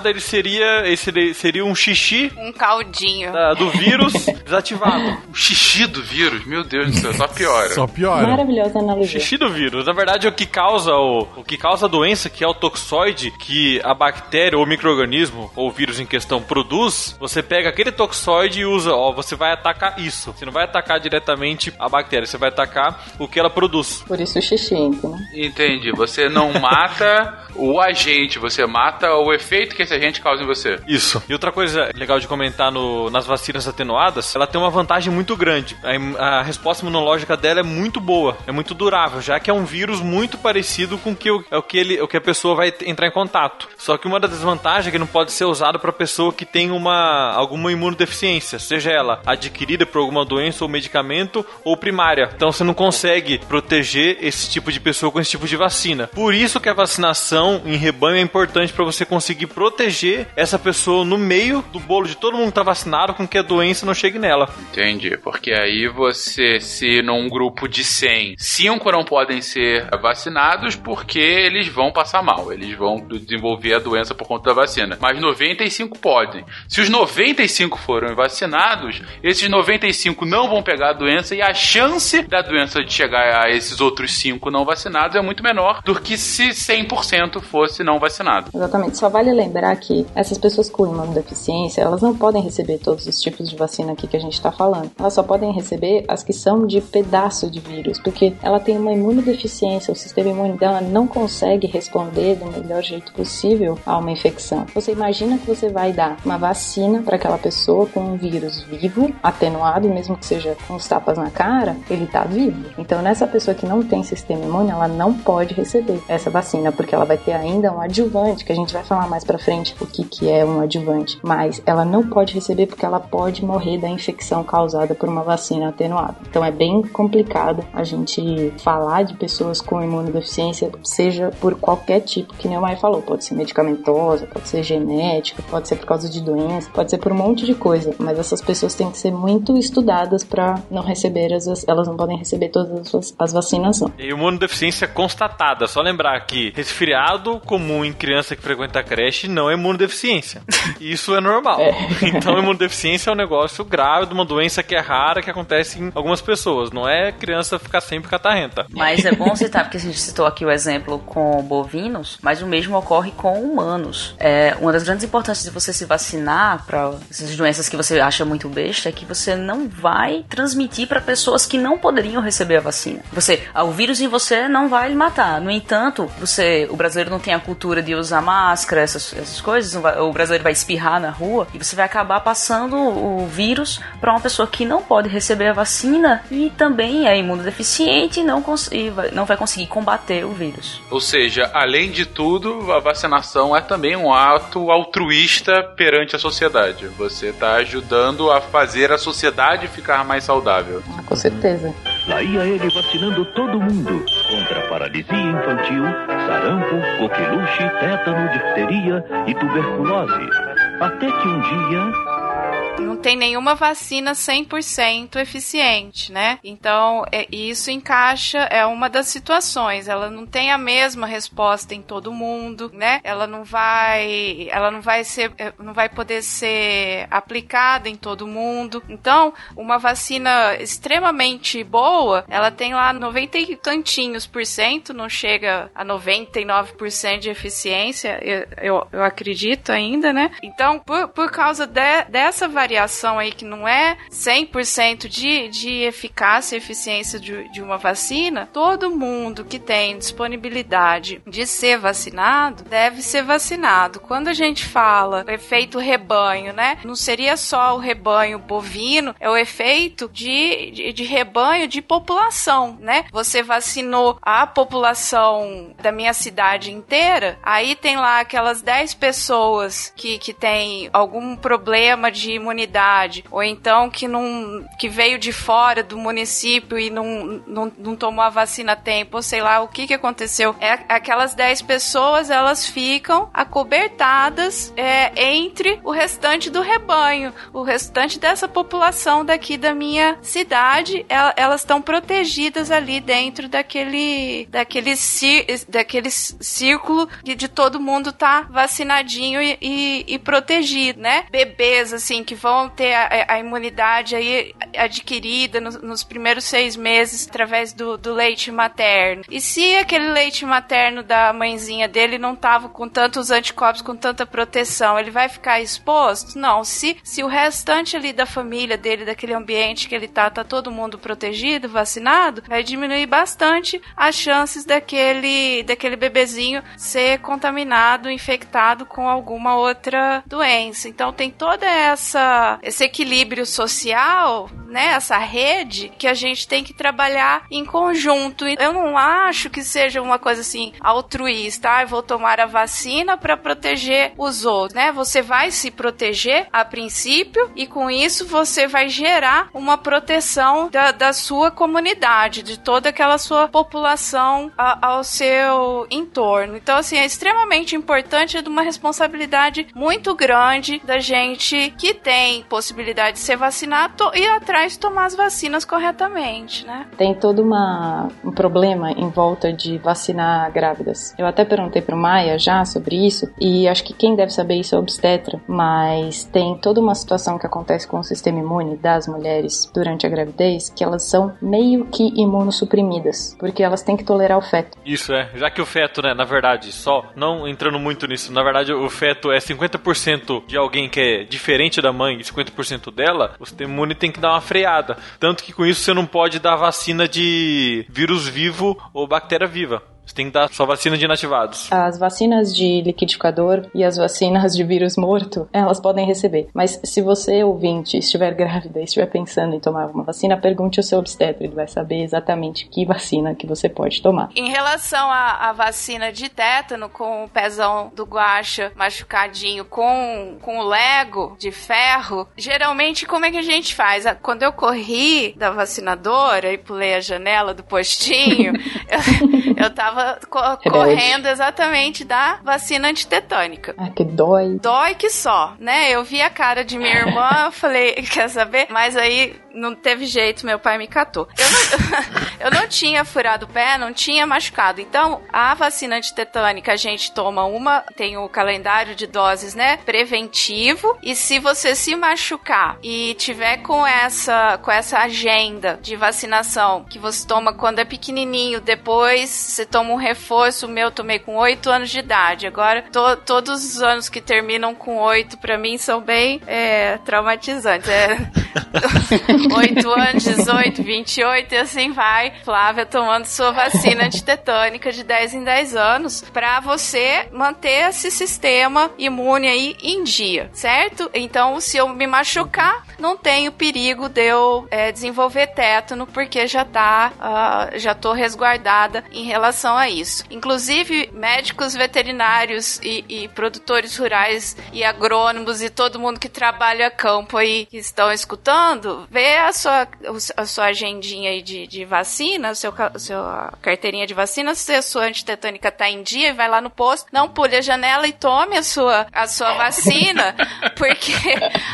ele seria. Esse seria- um xixi Um caldinho. da- do vírus (laughs) desativado. O xixi do vírus, meu Deus do céu, só piora. Só piora. Maravilhosa analogia. Xixi do vírus. Na verdade, é o que causa o, o que causa a doença, que é o toxoide que a bactéria ou microorganismo ou vírus em questão produz. Você pega aquele toxoide e usa, ó, você vai atacar isso. Você não vai atacar diretamente a bactéria, você vai atacar o que ela produz. Por isso o xixi, entendeu? Entendi. Você não mata o agente, você mata o efeito que esse agente causa em você. Isso. E outra coisa legal de comentar no- nas vacinas atenuadas, ela tem uma vantagem muito grande. A, a resposta imunológica dela é muito boa, é muito durável, já que é um vírus muito parecido com que o, é o, que ele, o que a pessoa vai entrar em contato. Só que uma das desvantagens é que não pode ser usado para pessoa que tem uma alguma imunodeficiência, seja ela adquirida por alguma doença ou medicamento ou primária. Então você não consegue proteger esse tipo de pessoa com esse tipo de vacina. Por isso que a vacinação em rebanho é importante para você conseguir proteger essa pessoa no meio do bolo de todo mundo que tá vacinado com que a doença não chegue nela. Entendi. Porque aí você, se num grupo de 100, 5 não podem ser vacinados porque eles vão passar mal. Eles vão desenvolver a doença por conta da vacina. Mas 95 podem. Se os 95 foram vacinados, esses 95 não vão pegar a doença e a chance da doença de chegar a esses outros 5 não vacinados é muito menor do que se 100% fosse não vacinado. Exatamente. Só vale lembrar que essas pessoas com imunodeficiência, elas não podem receber todos os tipos de vacina aqui que a gente está falando. Elas só podem receber as que são de pedaço de vírus, porque ela tem uma imunodeficiência, o sistema imune dela não consegue responder do melhor jeito possível a uma infecção. Você imagina que você vai dar uma vacina para aquela pessoa com um vírus vivo, atenuado, mesmo que seja com os tapas na cara, ele tá vivo. Então, nessa pessoa que não tem sistema imune, ela não pode receber essa vacina, porque ela vai ter ainda um adjuvante, que a gente vai falar mais pra frente o que, que é um adjuvante. Mas ela não pode receber porque ela pode morrer da infecção causada por uma vacina atenuada. Então, é bem complicado a gente falar de pessoas com imunodeficiência, seja por qualquer tipo, que nem o Mai falou. Pode ser medicamentosa, pode ser genética, pode ser por causa de doença, pode ser por um monte de coisa. Mas essas pessoas têm que ser muito estudadas para não receber as, elas não podem receber todas as, as vacinas, não. E imunodeficiência constatada. Só lembrar que resfriado comum em criança que frequenta a creche não é imunodeficiência. (laughs) Isso é normal. Então, imunodeficiência é um negócio grave de uma doença que é rara, que acontece em algumas pessoas. Não é criança ficar sempre catarrenta. Mas é bom (laughs) citar, porque a gente citou aqui o exemplo com bovinos, mas o mesmo ocorre com humanos. É, uma das grandes importâncias de você se vacinar para essas doenças que você acha muito besta é que você não vai transmitir para pessoas que não poderiam receber a vacina. Você, ah, o vírus em você não vai lhe matar. No entanto, você, o brasileiro não tem a cultura de usar máscara, essas, essas coisas. o brasileiro vai espirrar na rua e você vai acabar passando o vírus para uma pessoa que não pode receber a vacina e também é imunodeficiente e não, cons- e vai- não vai conseguir combater o vírus. Ou seja, além de tudo, a vacinação é também um ato altruísta perante a sociedade. Você está ajudando a fazer a sociedade ficar mais saudável. Ah, com certeza. Lá ia ele vacinando todo mundo contra paralisia infantil, sarampo, coqueluche, tétano, difteria e tuberculose. Até que um dia tem nenhuma vacina 100% eficiente, né? Então, é, isso encaixa, é uma das situações. Ela não tem a mesma resposta em todo mundo, né? Ela não vai, ela não vai ser, é, não vai poder ser aplicada em todo mundo. Então, uma vacina extremamente boa, ela tem lá 90 e tantinhos por cento, não chega a 99% de eficiência, eu, eu, eu, acredito ainda, né? Então, por, por causa de, dessa variação aí que não é 100% de, de eficácia e eficiência de, de uma vacina, todo mundo que tem disponibilidade de ser vacinado deve ser vacinado. Quando a gente fala efeito rebanho, né? Não seria só o rebanho bovino, é o efeito de, de, de rebanho de população, né? Você vacinou a população da minha cidade inteira, aí tem lá aquelas 10 pessoas que, que tem algum problema de imunidade, ou então que não que veio de fora do município e não, não, não tomou a vacina a tempo, ou sei lá o que, que aconteceu. É, aquelas 10 pessoas, elas ficam acobertadas é, entre o restante do rebanho, o restante dessa população daqui da minha cidade, elas estão protegidas ali dentro daquele daquele, daquele círculo de, de todo mundo tá vacinadinho e, e, e, protegido, né? Bebês, assim, que vão ter a, a imunidade aí adquirida no, nos primeiros seis meses através do, do leite materno. E se aquele leite materno da mãezinha dele não tava com tantos anticorpos, com tanta proteção, ele vai ficar exposto? Não. Se, se o restante ali da família dele, daquele ambiente que ele tá, tá todo mundo protegido, vacinado, vai diminuir bastante as chances daquele, daquele bebezinho ser contaminado, infectado com alguma outra doença. Então tem toda essa esse equilíbrio social, né, essa rede que a gente tem que trabalhar em conjunto. Eu não acho que seja uma coisa assim altruísta, ah, vou tomar a vacina para proteger os outros, né? Você vai se proteger a princípio e com isso você vai gerar uma proteção da, da sua comunidade, de toda aquela sua população a, ao seu entorno. Então, assim, é extremamente importante, é de uma responsabilidade muito grande da gente que tem possibilidade de ser vacinado e atrás tomar as vacinas corretamente, né? Tem todo uma, um problema em volta de vacinar grávidas. Eu até perguntei pro Maia já sobre isso e acho que quem deve saber isso é o obstetra, mas tem toda uma situação que acontece com o sistema imune das mulheres durante a gravidez que elas são meio que imunossuprimidas, porque elas têm que tolerar o feto. Isso é, já que o feto, né, na verdade, só não entrando muito nisso, na verdade o feto é 50% de alguém que é diferente da mãe e 50% dela, o sistema imune tem que dar uma freada. Tanto que com isso você não pode dar vacina de vírus vivo ou bactéria viva. Você tem que dar só vacina de inativados. As vacinas de liquidificador e as vacinas de vírus morto, elas podem receber. Mas se você, ouvinte, estiver grávida e estiver pensando em tomar uma vacina, pergunte ao seu obstetra, ele vai saber exatamente que vacina que você pode tomar. Em relação à, à vacina de tétano, com o pezão do guacha machucadinho, com, com o lego de ferro, geralmente como é que a gente faz? Quando eu corri da vacinadora e pulei a janela do postinho, (laughs) eu, eu tava tava co correndo exatamente da vacina antitetânica. Ah, que dói. Dói que só, né? Eu vi a cara de minha irmã, (laughs) falei, quer saber? Mas aí não teve jeito, meu pai me catou. Eu não, (laughs) eu não tinha furado o pé, não tinha machucado. Então, a vacina antitetânica a gente toma uma, tem o calendário de doses, né? Preventivo. E se você se machucar e tiver com essa, com essa agenda de vacinação que você toma quando é pequenininho, depois você toma um reforço. O meu tomei com 8 anos de idade. Agora, to, todos os anos que terminam com 8 para mim são bem é, traumatizantes. É. (laughs) 8 anos, 18, 28 e assim vai. Flávia tomando sua vacina antitetânica de 10 em 10 anos para você manter esse sistema imune aí em dia, certo? Então, se eu me machucar, não tenho perigo de eu é, desenvolver tétano porque já tá, uh, já tô resguardada em relação a isso. Inclusive, médicos veterinários e, e produtores rurais e agrônomos e todo mundo que trabalha campo aí que estão escutando, vê a sua, a sua agendinha aí de, de vacina, seu, a sua carteirinha de vacina, se a sua antitetânica tá em dia, vai lá no posto, não pule a janela e tome a sua, a sua vacina, (laughs) porque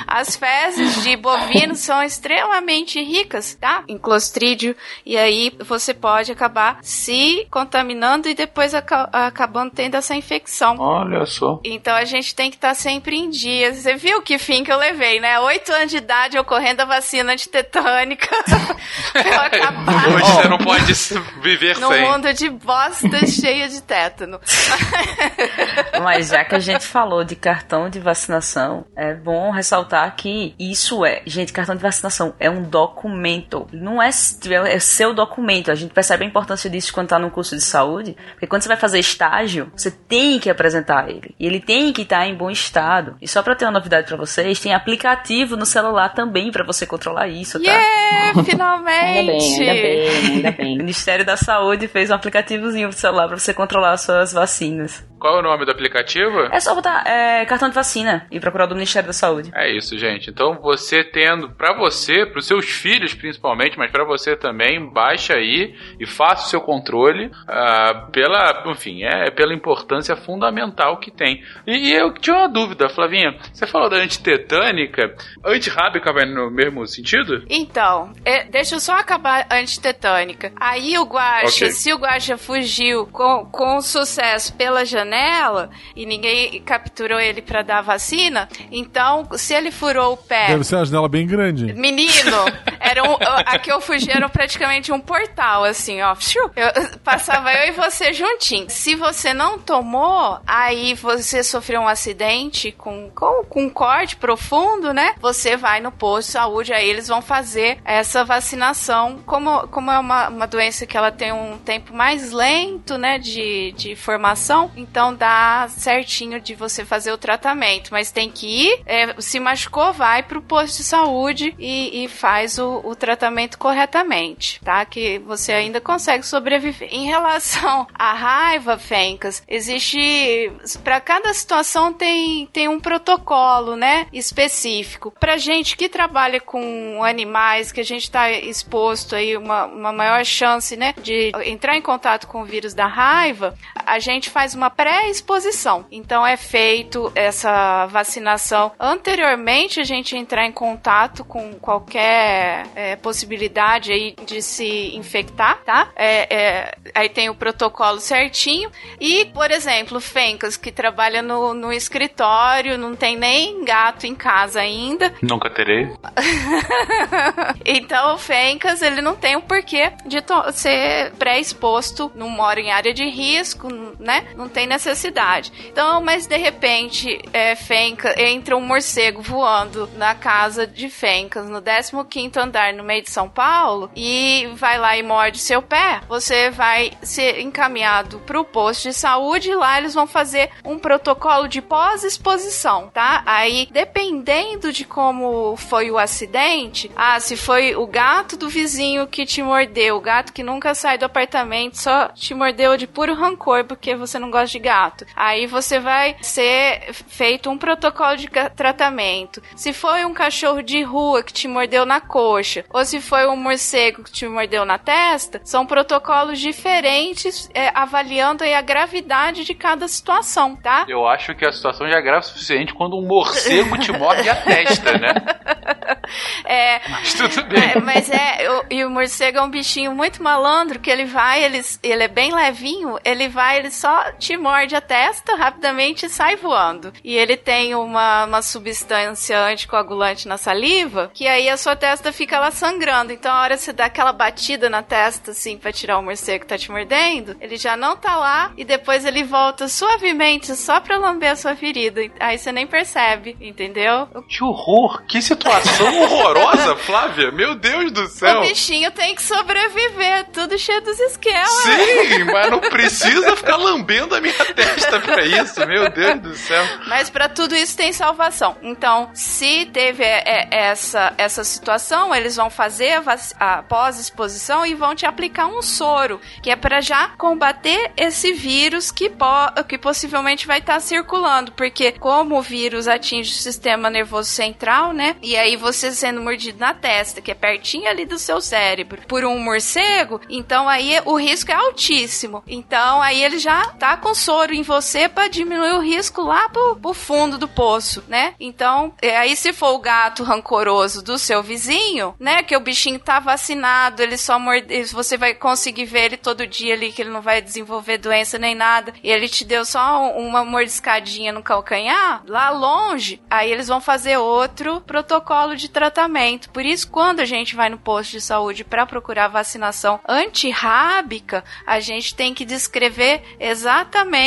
as fezes de bovino são extremamente ricas, tá? Em clostrídio, e aí você pode acabar se contaminando e depois aca acabando tendo essa infecção. Olha só. Então a gente tem que estar sempre em dia. Você viu que fim que eu levei, né? Oito anos de idade ocorrendo a vacina antitetânica. (laughs) pra eu acabar Hoje você não pode viver no sem. mundo de bosta cheia de tétano. (laughs) Mas já que a gente falou de cartão de vacinação, é bom ressaltar que isso é, gente, cartão de vacinação é um documento. Não é, é seu documento. A gente percebe a importância disso quando tá no curso de saúde, porque quando você vai fazer estágio, você tem que apresentar ele. E ele tem que estar em bom estado. E só para ter uma novidade para vocês, tem aplicativo no celular também para você controlar isso, tá? Yeah, (laughs) finalmente! Ainda bem, ainda bem, ainda (laughs) O bem. Ministério da Saúde fez um aplicativozinho pro celular para você controlar as suas vacinas. Qual é o nome do aplicativo? É só botar é, cartão de vacina e procurar do Ministério da Saúde. É isso, gente. Então você tendo, pra você, pros seus filhos principalmente, mas pra você também, baixa aí e faça o seu controle ah, pela, enfim, é pela importância fundamental que tem. E, e eu tinha uma dúvida, Flavinha. Você falou da antitetânica, antirrábica vai no mesmo sentido? Então, é, deixa eu só acabar a antitetânica. Aí o Guaxa, Ok. se o Guaxa fugiu com, com sucesso pela janela e ninguém capturou ele pra dar a vacina, então se ele furou o pé. Deve ser uma janela bem grande. Menino, (laughs) era um, a que eu fugi era praticamente um portal, assim, ó. Eu- (laughs) passava eu e você juntinho. Se você não tomou, aí você sofreu um acidente com, com, com um corte profundo, né? Você vai no posto de saúde, aí eles vão fazer essa vacinação. Como, como é uma, uma doença que ela tem um tempo mais lento, né, de, de formação, então dá certinho de você fazer o tratamento. Mas tem que ir, é, se machucou, vai pro posto de saúde e, e faz o, o tratamento corretamente, tá? Que você ainda consegue sobreviver. Em relação à raiva, Fencas, existe. Para cada situação tem, tem um protocolo, né? Específico. Pra gente que trabalha com animais, que a gente tá exposto aí, uma, uma maior chance, né? De entrar em contato com o vírus da raiva, a gente faz uma pré-exposição. Então é feito essa vacinação anteriormente a gente entrar em contato com qualquer é, possibilidade aí de se infectar, tá? É, é, aí tem o protocolo certinho. E, por exemplo, Fencas, que trabalha no, no escritório, não tem nem gato em casa ainda. Nunca terei. (laughs) então, o Fencas, ele não tem o porquê de ser pré-exposto, não mora em área de risco, né? Não tem necessidade. Então, mas de repente, é, Fencas, entra um morcego voando na casa de Fencas, no 15º andar, no meio de São Paulo, e vai lá e morde seu pé, você vai ser encaminhado pro posto de saúde e lá eles vão fazer um protocolo de pós-exposição, tá? Aí, dependendo de como foi o acidente, ah, se foi o gato do vizinho que te mordeu, o gato que nunca sai do apartamento, só te mordeu de puro rancor porque você não gosta de gato. Aí você vai ser feito um protocolo de tratamento. Se foi um cachorro de rua que te mordeu na coxa, ou se foi um morcego que te mordeu na testa, são protocolos diferentes, é, avaliando aí a gravidade de cada situação, tá? Eu acho que a situação já é grave o suficiente quando um morcego te morde a testa, né? (laughs) É, Mas tudo bem. É, mas é, o- e o morcego é um bichinho muito malandro que ele vai, ele, ele é bem levinho, ele vai, ele só te morde a testa rapidamente sai voando. E ele tem uma, uma substância anticoagulante na saliva, que aí a sua testa fica lá sangrando. Então a hora que você dá aquela batida na testa, assim, pra tirar o morcego que tá te mordendo, ele já não tá lá e depois ele volta suavemente só pra lamber a sua ferida. Aí você nem percebe, entendeu? Que horror! Que situação (laughs) horrorosa, Flávia! Meu Deus do céu! O bichinho tem que sobreviver, tudo cheio dos esquemas. Sim, mas não precisa ficar lambendo a minha (laughs) testa pra isso, meu Deus do céu. Mas para tudo isso tem salvação. Então, se teve é, é, essa, essa situação, eles vão fazer a, pós-exposição e vão te aplicar um soro, que é para já combater esse vírus que, po que possivelmente vai estar circulando. Porque como o vírus atinge o sistema nervoso central, né? E aí você sendo mordido na testa, que é pertinho ali do seu cérebro, por um morcego, então aí o risco é altíssimo. Então aí ele já tá com soro em você para diminuir o risco lá pro, pro fundo do poço, né? Então, é, aí se for o gato rancoroso do seu vizinho, né? Que o bichinho tá vacinado, ele só morde, você vai conseguir ver ele todo dia ali, que ele não vai desenvolver doença nem nada, e ele te deu só um- uma mordiscadinha no calcanhar, lá longe, aí eles vão fazer outro protocolo de tratamento. Por isso, quando a gente vai no posto de saúde para procurar vacinação antirrábica, a gente tem que descrever exatamente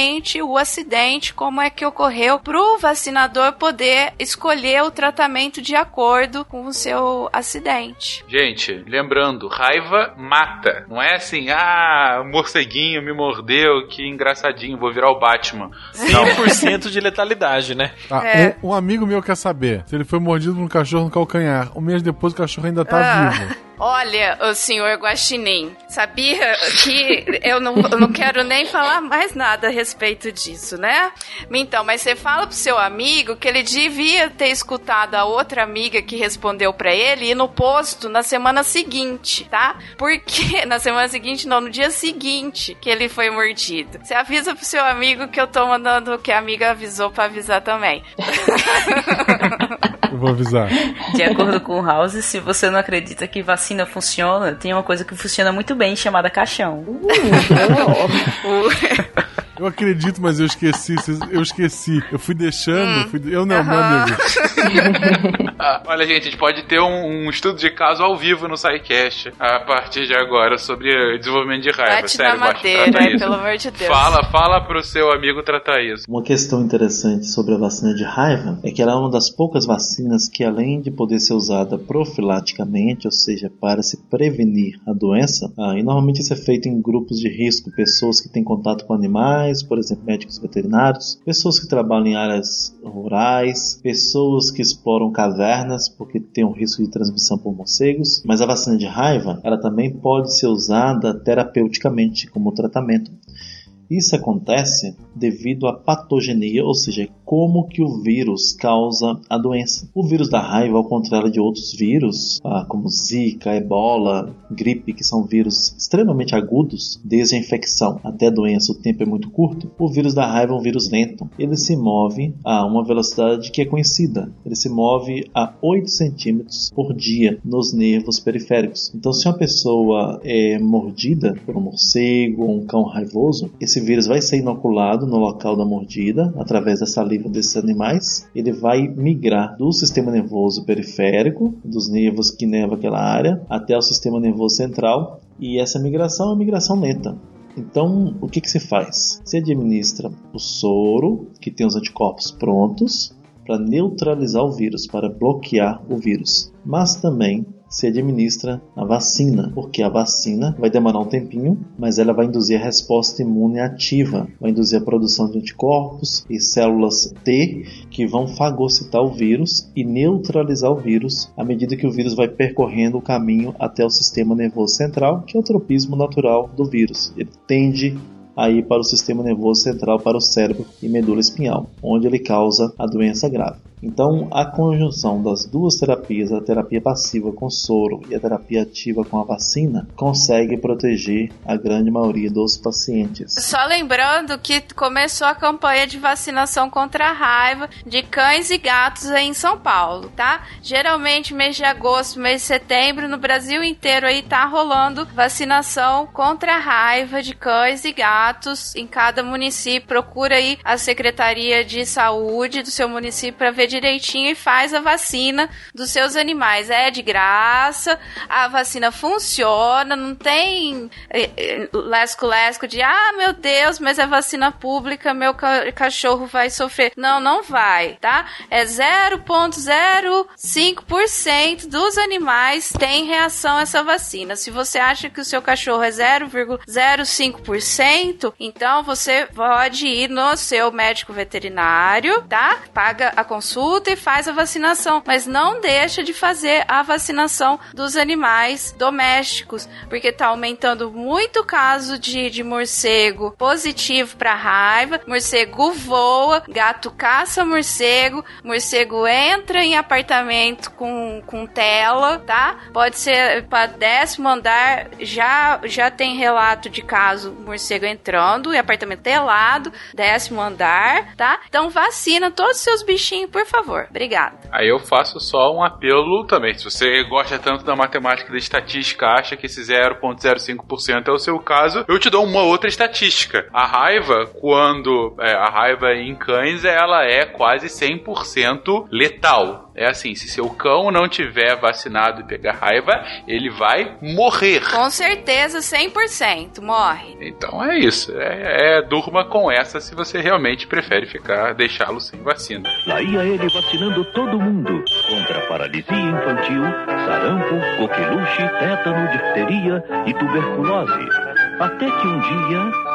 o acidente, como é que ocorreu, pro vacinador poder escolher o tratamento de acordo com o seu acidente. Gente, lembrando, raiva mata. Não é assim, ah, morceguinho me mordeu, que engraçadinho, vou virar o Batman. 100% (laughs) de letalidade, né? Tá, É. um, um amigo meu quer saber se ele foi mordido por um cachorro no calcanhar. Um mês depois o cachorro ainda tá Ah. vivo. (laughs) Olha, o senhor Guaxinim, sabia que eu não, eu não quero nem falar mais nada a respeito disso, né? Então, mas você fala pro seu amigo que ele devia ter escutado a outra amiga que respondeu pra ele e no posto na semana seguinte, tá? Porque (laughs) na semana seguinte, não, no dia seguinte que ele foi mordido. Você avisa pro seu amigo que eu tô mandando o que a amiga avisou pra avisar também. (laughs) Vou avisar. De acordo com o House, se você não acredita que vacina funciona, tem uma coisa que funciona muito bem chamada caixão. (laughs) Eu acredito, mas eu esqueci. Eu esqueci. Eu fui deixando. fui- Eu não, meu Aham. amigo. (laughs) Ah, olha, gente, a gente pode ter um, um estudo de caso ao vivo no SciCast a partir de agora sobre desenvolvimento de raiva. Bate Sério, na madeira, é, isso. pelo amor de Deus. Fala, fala pro seu amigo tratar isso. Uma questão interessante sobre a vacina de raiva é que ela é uma das poucas vacinas que, além de poder ser usada profilaticamente, ou seja, para se prevenir a doença, ah, e normalmente isso é feito em grupos de risco, pessoas que têm contato com animais, por exemplo, médicos veterinários, pessoas que trabalham em áreas rurais, pessoas que exploram cavernas porque tem um risco de transmissão por morcegos, mas a vacina de raiva, ela também pode ser usada terapeuticamente como tratamento. Isso acontece devido à patogenia, ou seja, como que o vírus causa a doença. O vírus da raiva, ao contrário de outros vírus, ah, como Zika, Ebola, gripe, que são vírus extremamente agudos, desde a infecção até a doença o tempo é muito curto, o vírus da raiva é um vírus lento. Ele se move a uma velocidade que é conhecida. Ele se move a 8 centímetros por dia nos nervos periféricos. Então, se uma pessoa é mordida por um morcego ou um cão raivoso, esse vírus vai ser inoculado no local da mordida através da saliva desses animais. Ele vai migrar do sistema nervoso periférico, dos nervos que nervam aquela área, até o sistema nervoso central. E essa migração é uma migração lenta. Então, o que, que se faz? Se administra o soro, que tem os anticorpos prontos, para neutralizar o vírus, para bloquear o vírus. Mas também se administra a vacina, porque a vacina vai demorar um tempinho, mas ela vai induzir a resposta imune ativa, vai induzir a produção de anticorpos e células T que vão fagocitar o vírus e neutralizar o vírus à medida que o vírus vai percorrendo o caminho até o sistema nervoso central, que é o tropismo natural do vírus. Ele tende a ir para o sistema nervoso central, para o cérebro e medula espinhal, onde ele causa a doença grave. Então, a conjunção das duas terapias, a terapia passiva com soro e a terapia ativa com a vacina, consegue proteger a grande maioria dos pacientes. Só lembrando que começou a campanha de vacinação contra a raiva de cães e gatos aí em São Paulo, tá? Geralmente mês de agosto, mês de setembro, no Brasil inteiro aí tá rolando vacinação contra a raiva de cães e gatos em cada município. Procura aí a Secretaria de Saúde do seu município para ver direitinho e faz a vacina dos seus animais. É de graça, a vacina funciona, não tem lesco-lesco de ah, meu Deus, mas é vacina pública, meu ca cachorro vai sofrer. Não, não vai, tá? É 0,05% dos animais tem reação a essa vacina. Se você acha que o seu cachorro é 0,05%, então você pode ir no seu médico veterinário, tá? Paga a consulta e faz a vacinação, mas não deixa de fazer a vacinação dos animais domésticos, porque tá aumentando muito o caso de, de morcego positivo para raiva, morcego voa, gato caça morcego, morcego entra em apartamento com, com tela, tá? Pode ser para décimo andar, já, já tem relato de caso morcego entrando em apartamento telado, décimo andar, tá? Então vacina todos os seus bichinhos, por favor. Obrigada. Aí eu faço só um apelo também. Se você gosta tanto da matemática da estatística, acha que esse 0,05% é o seu caso, eu te dou uma outra estatística. A raiva, quando é, a raiva em cães, ela é quase 100% letal. É assim, se seu cão não tiver vacinado e pegar raiva, ele vai morrer. Com certeza, 100% morre. Então é isso. É, é durma com essa se você realmente prefere ficar, deixá-lo sem vacina. Lá ia ele vacinando todo mundo contra paralisia infantil, sarampo, coqueluche, tétano, difteria e tuberculose. Até que um dia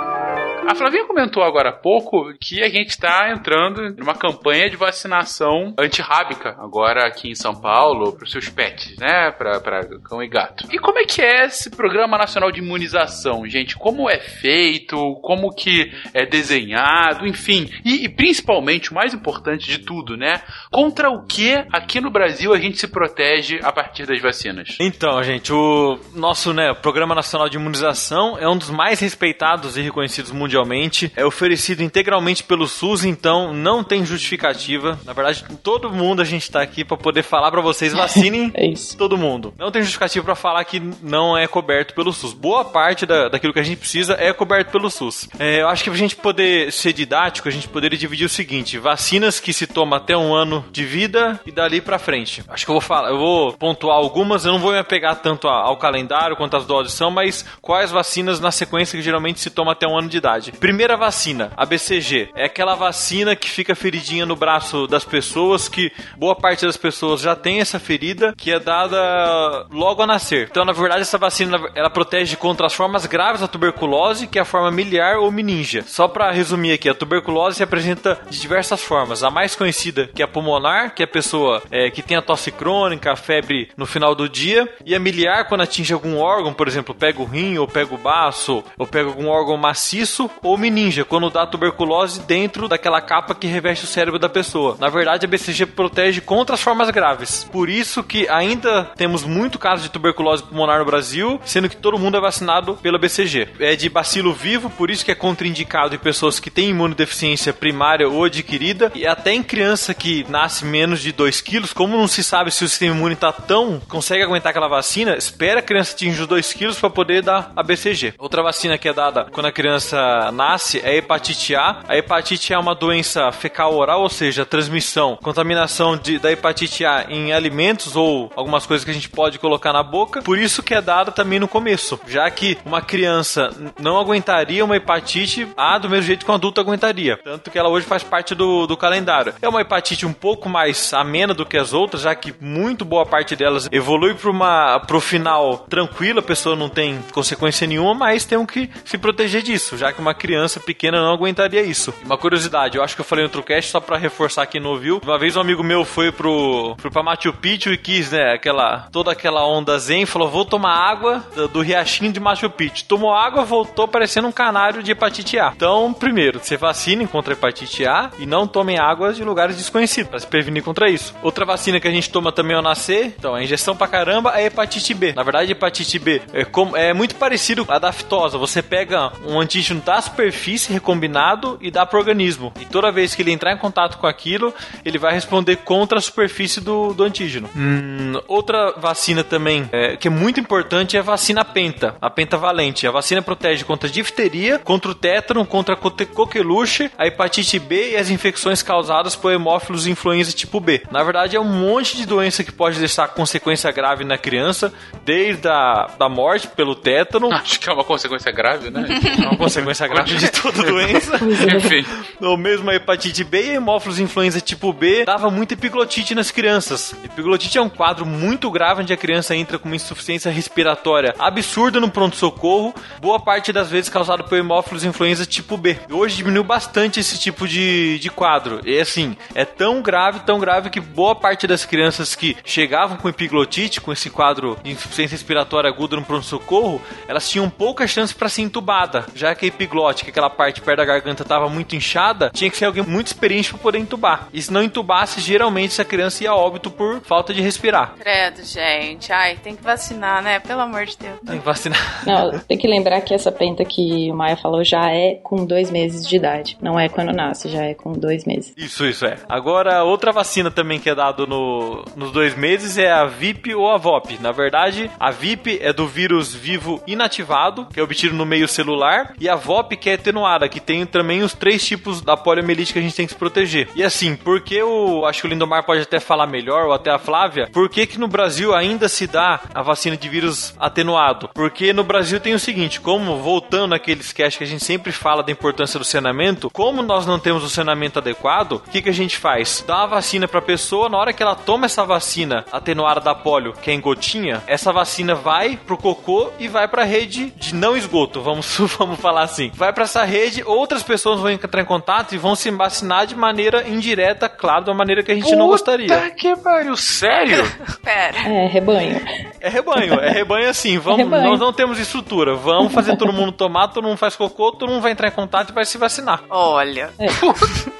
a Flavinha comentou agora há pouco que a gente está entrando numa campanha de vacinação antirrábica agora aqui em São Paulo para os seus pets, né? Para cão e gato. E como é que é esse Programa Nacional de Imunização, gente? Como é feito? Como que é desenhado? Enfim. E, e principalmente, o mais importante de tudo, né? Contra o que aqui no Brasil a gente se protege a partir das vacinas? Então, gente, o nosso né, Programa Nacional de Imunização é um dos mais respeitados e reconhecidos mundialmente mundialmente, é oferecido integralmente pelo SUS, então não tem justificativa. Na verdade, todo mundo a gente tá aqui para poder falar para vocês vacinem (laughs) é isso. todo mundo. Não tem justificativa para falar que não é coberto pelo SUS. Boa parte da, daquilo que a gente precisa é coberto pelo SUS. É, eu acho que pra gente poder ser didático, a gente poderia dividir o seguinte: vacinas que se toma até um ano de vida e dali para frente. Acho que eu vou falar, eu vou pontuar algumas, eu não vou me apegar tanto ao calendário quanto às doses são, mas quais vacinas na sequência que geralmente se toma até um ano de idade verdade. Primeira vacina, a BCG, é aquela vacina que fica feridinha no braço das pessoas, que boa parte das pessoas já tem essa ferida, que é dada logo a nascer. Então, na verdade, essa vacina ela protege contra as formas graves da tuberculose, que é a forma miliar ou meningia. Só para resumir aqui, a tuberculose se apresenta de diversas formas. A mais conhecida, que é a pulmonar, que é a pessoa é, que tem a tosse crônica, a febre no final do dia, e a miliar, quando atinge algum órgão, por exemplo, pega o rim, ou pega o baço, ou pega algum órgão maciço, ou meninja, quando dá tuberculose dentro daquela capa que reveste o cérebro da pessoa. Na verdade, a BCG protege contra as formas graves. Por isso que ainda temos muito caso de tuberculose pulmonar no Brasil, sendo que todo mundo é vacinado pela BCG. É de bacilo vivo, por isso que é contraindicado em pessoas que têm imunodeficiência primária ou adquirida, e até em criança que nasce menos de 2 quilos, como não se sabe se o sistema imune está tão consegue aguentar aquela vacina, espera a criança atingir os 2 quilos para poder dar a BCG. Outra vacina que é dada quando a criança nasce é hepatite A. A hepatite é uma doença fecal oral, ou seja, transmissão, contaminação de, da hepatite A em alimentos ou algumas coisas que a gente pode colocar na boca. Por isso que é dada também no começo, já que uma criança não aguentaria uma hepatite A do mesmo jeito que um adulto aguentaria. Tanto que ela hoje faz parte do, do calendário. É uma hepatite um pouco mais amena do que as outras, já que muito boa parte delas evolui para uma final tranquilo, a pessoa não tem consequência nenhuma, mas tem que se proteger disso, já que uma criança pequena não aguentaria isso. Uma curiosidade, eu acho que eu falei no outro cast só para reforçar quem não ouviu. Uma vez um amigo meu foi pro, pro pra Machu Picchu e quis, né, aquela, toda aquela onda zen, falou, vou tomar água do, do riachinho de Machu Picchu. Tomou água, voltou parecendo um canário de hepatite A. Então, primeiro, se vacinem contra hepatite A e não tomem água de lugares desconhecidos, para se prevenir contra isso. Outra vacina que a gente toma também ao nascer, então, a injeção pra caramba é hepatite B. Na verdade, hepatite B é, como, é muito parecido à da aftosa. Você pega um antígeno da da superfície recombinado e dá pro organismo. E toda vez que ele entrar em contato com aquilo, ele vai responder contra a superfície do, do antígeno. Hum, outra vacina também é, que é muito importante é a vacina penta, a pentavalente. A vacina protege contra a difteria, contra o tétano, contra a coqueluche, a hepatite B e as infecções causadas por hemófilos influenza tipo B. Na verdade, é um monte de doença que pode deixar consequência grave na criança, desde a da morte pelo tétano, (laughs) Acho que é uma consequência grave, né? é uma consequência grave de toda (laughs) doença. Enfim. Ou mesmo a hepatite B e a hemófilos influenza tipo B dava muita epiglotite nas crianças. Epiglotite é um quadro muito grave onde a criança entra com uma insuficiência respiratória absurda no pronto-socorro, boa parte das vezes causado por hemófilos influenza tipo B. E hoje diminuiu bastante esse tipo de, de quadro. E assim, é tão grave, tão grave que boa parte das crianças que chegavam com epiglotite, com esse quadro de insuficiência respiratória aguda no pronto-socorro, elas tinham pouca chance para ser entubada, já que a epiglote, que aquela parte perto da garganta estava muito inchada, tinha que ser alguém muito experiente para poder entubar. E se não entubasse, geralmente essa criança ia a óbito por falta de respirar. Credo, gente. Ai, tem que vacinar, né? Pelo amor de Deus. Tem que vacinar. (laughs) Não, tem que lembrar que essa penta que o Maia falou já é com dois meses de idade. Não é quando nasce, já é com dois meses. Isso, isso é. Agora, outra vacina também que é dado no, nos dois meses é a VIP ou a VOP. Na verdade, a VIP é do vírus vivo inativado, que é obtido no meio celular, e a VOP que é atenuada, que tem também os três tipos da poliomielite que a gente tem que se proteger. E assim, porque o. Acho que o Lindomar pode até falar melhor, ou até a Flávia, por que, que no Brasil ainda se dá a vacina de vírus atenuado? Porque no Brasil tem o seguinte, como voltando naqueles casts que a gente sempre fala da importância do saneamento, como nós não temos o saneamento adequado, o que, que a gente faz? Dá a vacina pra pessoa, na hora que ela toma essa vacina atenuada da polio, que é em gotinha, essa vacina vai pro cocô e vai pra rede de não esgoto, vamos, (laughs) vamos falar assim. Vai pra essa rede, outras pessoas vão entrar em contato e vão se vacinar de maneira indireta, claro, da maneira que a gente não gostaria. Puta que pariu, sério? (laughs) Pera. É, rebanho. É rebanho, é rebanho assim. Vamos, rebanho. Nós não temos estrutura. Vamos fazer todo mundo tomar, todo mundo faz cocô, todo mundo vai entrar em contato e vai se vacinar. Olha.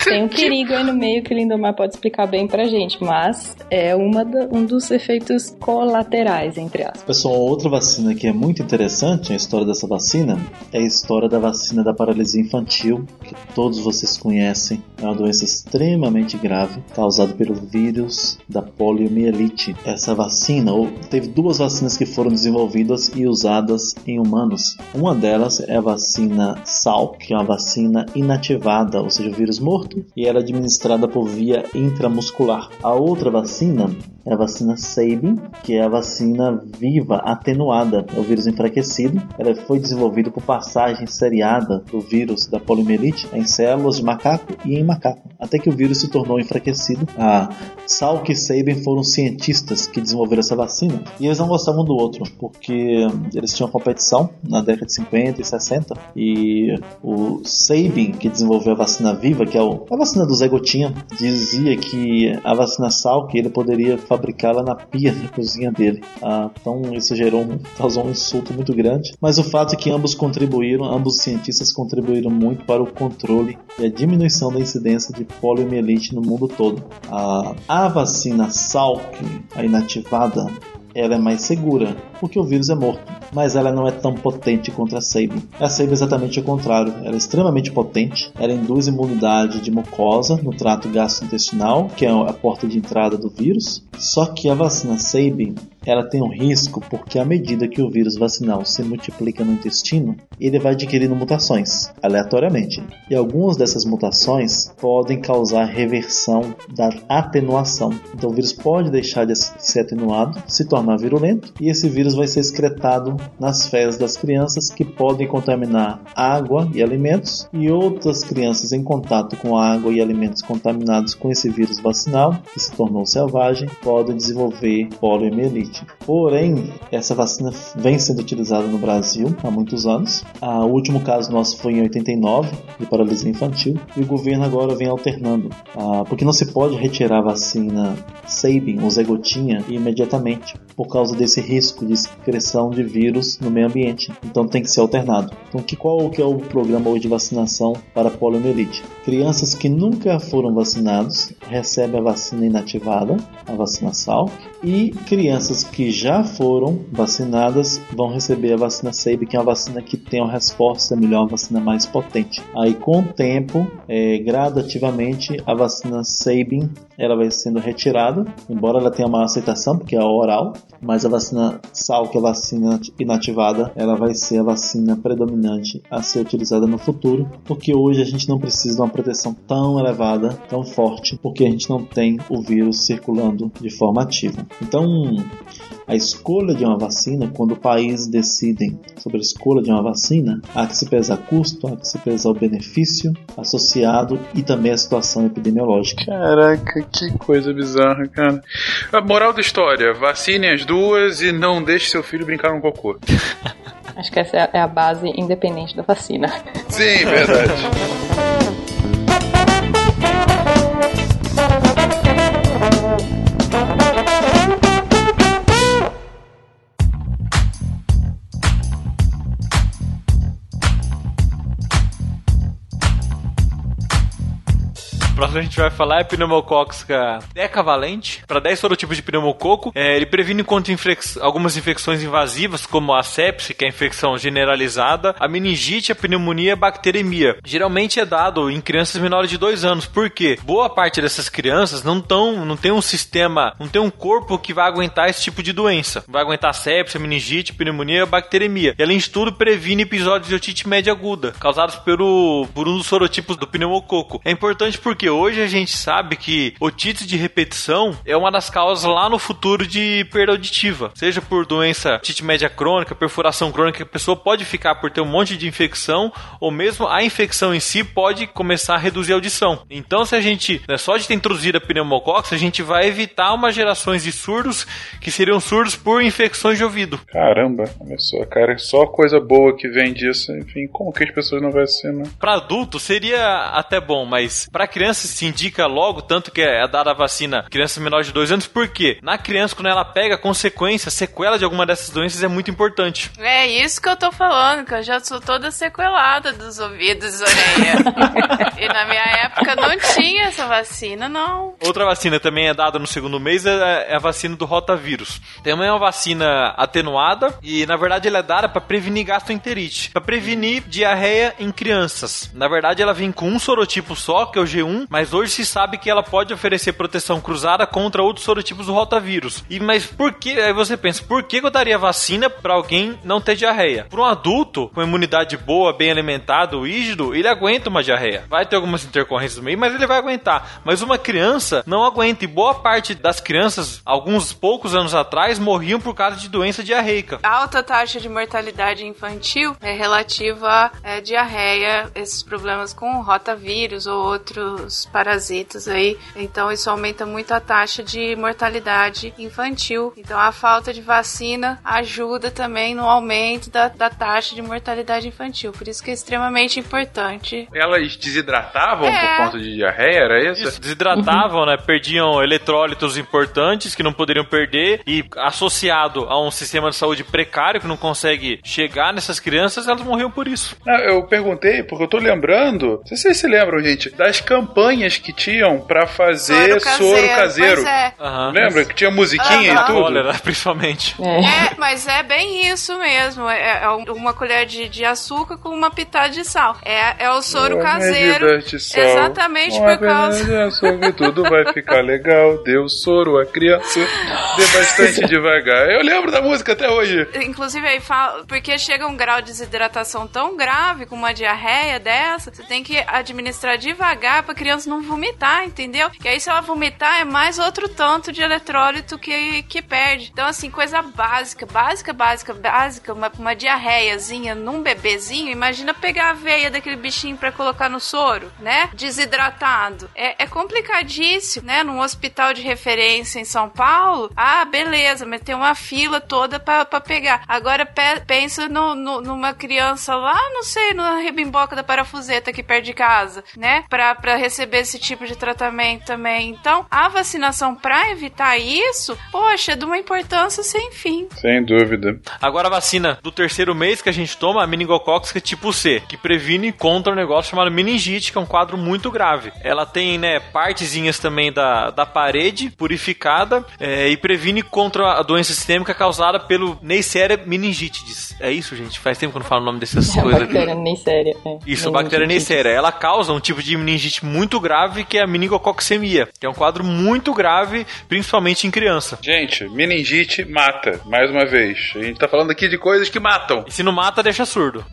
Tem um perigo aí no meio que o Lindomar pode explicar bem pra gente, mas é uma da- um dos efeitos colaterais, entre aspas. Pessoal, outra vacina que é muito interessante, a história dessa vacina, é a história da vacina da paralisia infantil, que todos vocês conhecem. É uma doença extremamente grave, causada pelo vírus da poliomielite. Essa vacina, ou teve duas vacinas que foram desenvolvidas e usadas em humanos. Uma delas é a vacina SALP, que é uma vacina inativada, ou seja, o vírus morto, e ela é administrada por via intramuscular. A outra vacina é a vacina Sabin, que é a vacina viva atenuada, é o vírus enfraquecido. Ela foi desenvolvida por passagem seriada do vírus da poliomielite em células de macaco e em macaco, até que o vírus se tornou enfraquecido. A Salk e Sabin foram cientistas que desenvolveram essa vacina e eles não gostavam do outro, porque eles tinham competição na década de 50 e 60 e o Sabin, que desenvolveu a vacina viva, que é a vacina do Zé Gotinha, dizia que a vacina Salk ele poderia fabricá-la na pia da cozinha dele. Ah, então isso gerou um, causou um insulto muito grande. Mas o fato é que ambos contribuíram, ambos os cientistas contribuíram muito para o controle e a diminuição da incidência de poliomielite no mundo todo. Ah, a vacina Salk, a inativada, ela é mais segura, porque o vírus é morto, mas ela não é tão potente contra a Sabin. A Sabin é exatamente o contrário, ela é extremamente potente, ela induz imunidade de mucosa no trato gastrointestinal, que é a porta de entrada do vírus, só que a vacina Sabin ela tem um risco porque à medida que o vírus vacinal se multiplica no intestino, ele vai adquirindo mutações aleatoriamente. E algumas dessas mutações podem causar reversão da atenuação. Então o vírus pode deixar de ser atenuado, se tornar virulento, e esse vírus vai ser excretado nas fezes das crianças que podem contaminar água e alimentos, e outras crianças em contato com água e alimentos contaminados com esse vírus vacinal, que se tornou selvagem, podem desenvolver poliomielite. Porém, essa vacina vem sendo utilizada no Brasil há muitos anos. Ah, o último caso nosso foi em 89, de paralisia infantil, e o governo agora vem alternando, ah, porque não se pode retirar a vacina Sabin, ou Zé Gotinha, imediatamente, por causa desse risco de excreção de vírus no meio ambiente. Então tem que ser alternado. Então que qual que é o programa hoje de vacinação para poliomielite? Crianças que nunca foram vacinados recebem a vacina inativada, a vacina SAL, e crianças que já foram vacinadas vão receber a vacina SABE, que é uma vacina que tem uma resposta melhor, uma vacina mais potente. Aí com o tempo, é, gradativamente, a vacina Sabin ela vai sendo retirada, embora ela tenha uma aceitação, porque é oral, mas a vacina SAL, que é a vacina inativada, ela vai ser a vacina predominante a ser utilizada no futuro, porque hoje a gente não precisa de uma proteção tão elevada, tão forte, porque a gente não tem o vírus circulando de forma ativa. Então, a escolha de uma vacina, quando países decidem sobre a escolha de uma vacina, há que se pesar custo, há que se pesar o benefício associado e também a situação epidemiológica. Caraca, que coisa bizarra, cara. A moral da história: vacinem as duas e não deixe seu filho brincar no cocô. Acho que essa é a base independente da vacina. Sim, verdade. (laughs) próximo a gente vai falar é pneumocócica decavalente, para 10 sorotipos de pneumococo. É, ele previne contra infec algumas infecções invasivas, como a sepse, que é a infecção generalizada, a meningite, a pneumonia e a bacteremia. Geralmente é dado em crianças menores de 2 anos, porque boa parte dessas crianças não, tão, não tem um sistema, não tem um corpo que vai aguentar esse tipo de doença. Vai aguentar sepse, meningite, pneumonia e bacteremia. E além de tudo, previne episódios de otite média aguda, causados pelo, por um dos sorotipos do pneumococo. É importante porque hoje a gente sabe que otite de repetição é uma das causas lá no futuro de perda auditiva. Seja por doença otite média crônica, perfuração crônica, a pessoa pode ficar por ter um monte de infecção, ou mesmo a infecção em si pode começar a reduzir a audição. Então, se a gente, né, só de ter introduzido a pneumococcus, a gente vai evitar umas gerações de surdos que seriam surdos por infecções de ouvido. Caramba, olha só, cara, só coisa boa que vem disso. Enfim, como que as pessoas não vacinam? Para adulto seria até bom, mas para criança se indica logo, tanto que é dada a vacina criança menor de 2 anos, porque na criança, quando ela pega consequência, sequela de alguma dessas doenças é muito importante. É isso que eu tô falando, que eu já sou toda sequelada dos ouvidos e orelha. (laughs) e na minha época não tinha essa vacina, não. Outra vacina também é dada no segundo mês é, é a vacina do rotavírus. Também é uma vacina atenuada e, na verdade, ela é dada para prevenir gastroenterite, para prevenir diarreia em crianças. Na verdade, ela vem com um sorotipo só, que é o G1, mas hoje se sabe que ela pode oferecer proteção cruzada contra outros sorotipos do rotavírus. E mas por que? Aí você pensa, por que eu daria vacina para alguém não ter diarreia? Para um adulto com imunidade boa, bem alimentado, rígido, ele aguenta uma diarreia. Vai ter algumas intercorrências no meio, mas ele vai aguentar. Mas uma criança não aguenta. E boa parte das crianças, alguns poucos anos atrás, morriam por causa de doença diarreica. A alta taxa de mortalidade infantil é relativa à é, diarreia, esses problemas com rotavírus ou outros parasitas aí. Então isso aumenta muito a taxa de mortalidade infantil. Então a falta de vacina ajuda também no aumento da, da taxa de mortalidade infantil. Por isso que é extremamente importante. Elas desidratavam é. por conta de diarreia, era isso? isso desidratavam, né? Perdiam eletrólitos importantes que não poderiam perder e associado a um sistema de saúde precário que não consegue chegar nessas crianças, elas morriam por isso. eu perguntei porque eu tô lembrando, não sei se vocês se lembram, gente, das campanhas que tinham para fazer soro caseiro. Soro caseiro. É. Uhum. Lembra que tinha musiquinha uhum. e tudo? Cólera, (laughs) principalmente. É. é. mas é bem isso mesmo. É, é uma colher de, de, açúcar com uma pitada de sal. É, é o soro oh, caseiro. De sal. Exatamente uma por causa. De açúcar, tudo vai ficar legal. Deu soro a criança. Dê bastante devagar. Eu lembro da música até hoje. Inclusive aí fala, porque chega um grau de desidratação tão grave com uma diarreia dessa, você tem que administrar devagar pra criança não vomitar, entendeu? Que aí se ela vomitar é mais outro tanto de eletrólito que, que perde. Então, assim, coisa básica, básica, básica, básica, uma, uma diarreiazinha num bebezinho, imagina pegar a veia daquele bichinho para colocar no soro, né? Desidratado. É, é complicadíssimo, né? Num hospital de referência em São Paulo, ah, beleza, mas tem uma fila toda para pegar. Agora pe pensa no, no, numa criança lá, não sei, na rebimboca da parafuseta aqui perto de casa, né? Pra, pra receber receber esse tipo de tratamento também. Então, a vacinação para evitar isso, poxa, é de uma importância sem fim. Sem dúvida. Agora a vacina do terceiro mês que a gente toma, a meningocócica tipo C, que previne contra um negócio chamado meningite, que é um quadro muito grave. Ela tem, né, partezinhas também da, da parede purificada é, e previne contra a doença sistêmica causada pelo Neisseria meningitidis. É isso, gente? Faz tempo que eu não falo o nome dessas (laughs) É coisas aqui. bactéria Neisseria. É. Isso, a bactéria. Neisseria. Ela causa um tipo de meningite muito grave que é a meningococcemia, que é um quadro muito grave, principalmente em criança. Gente, meningite mata, mais uma vez. A gente tá falando aqui de coisas que matam. E se não mata, deixa surdo. (laughs)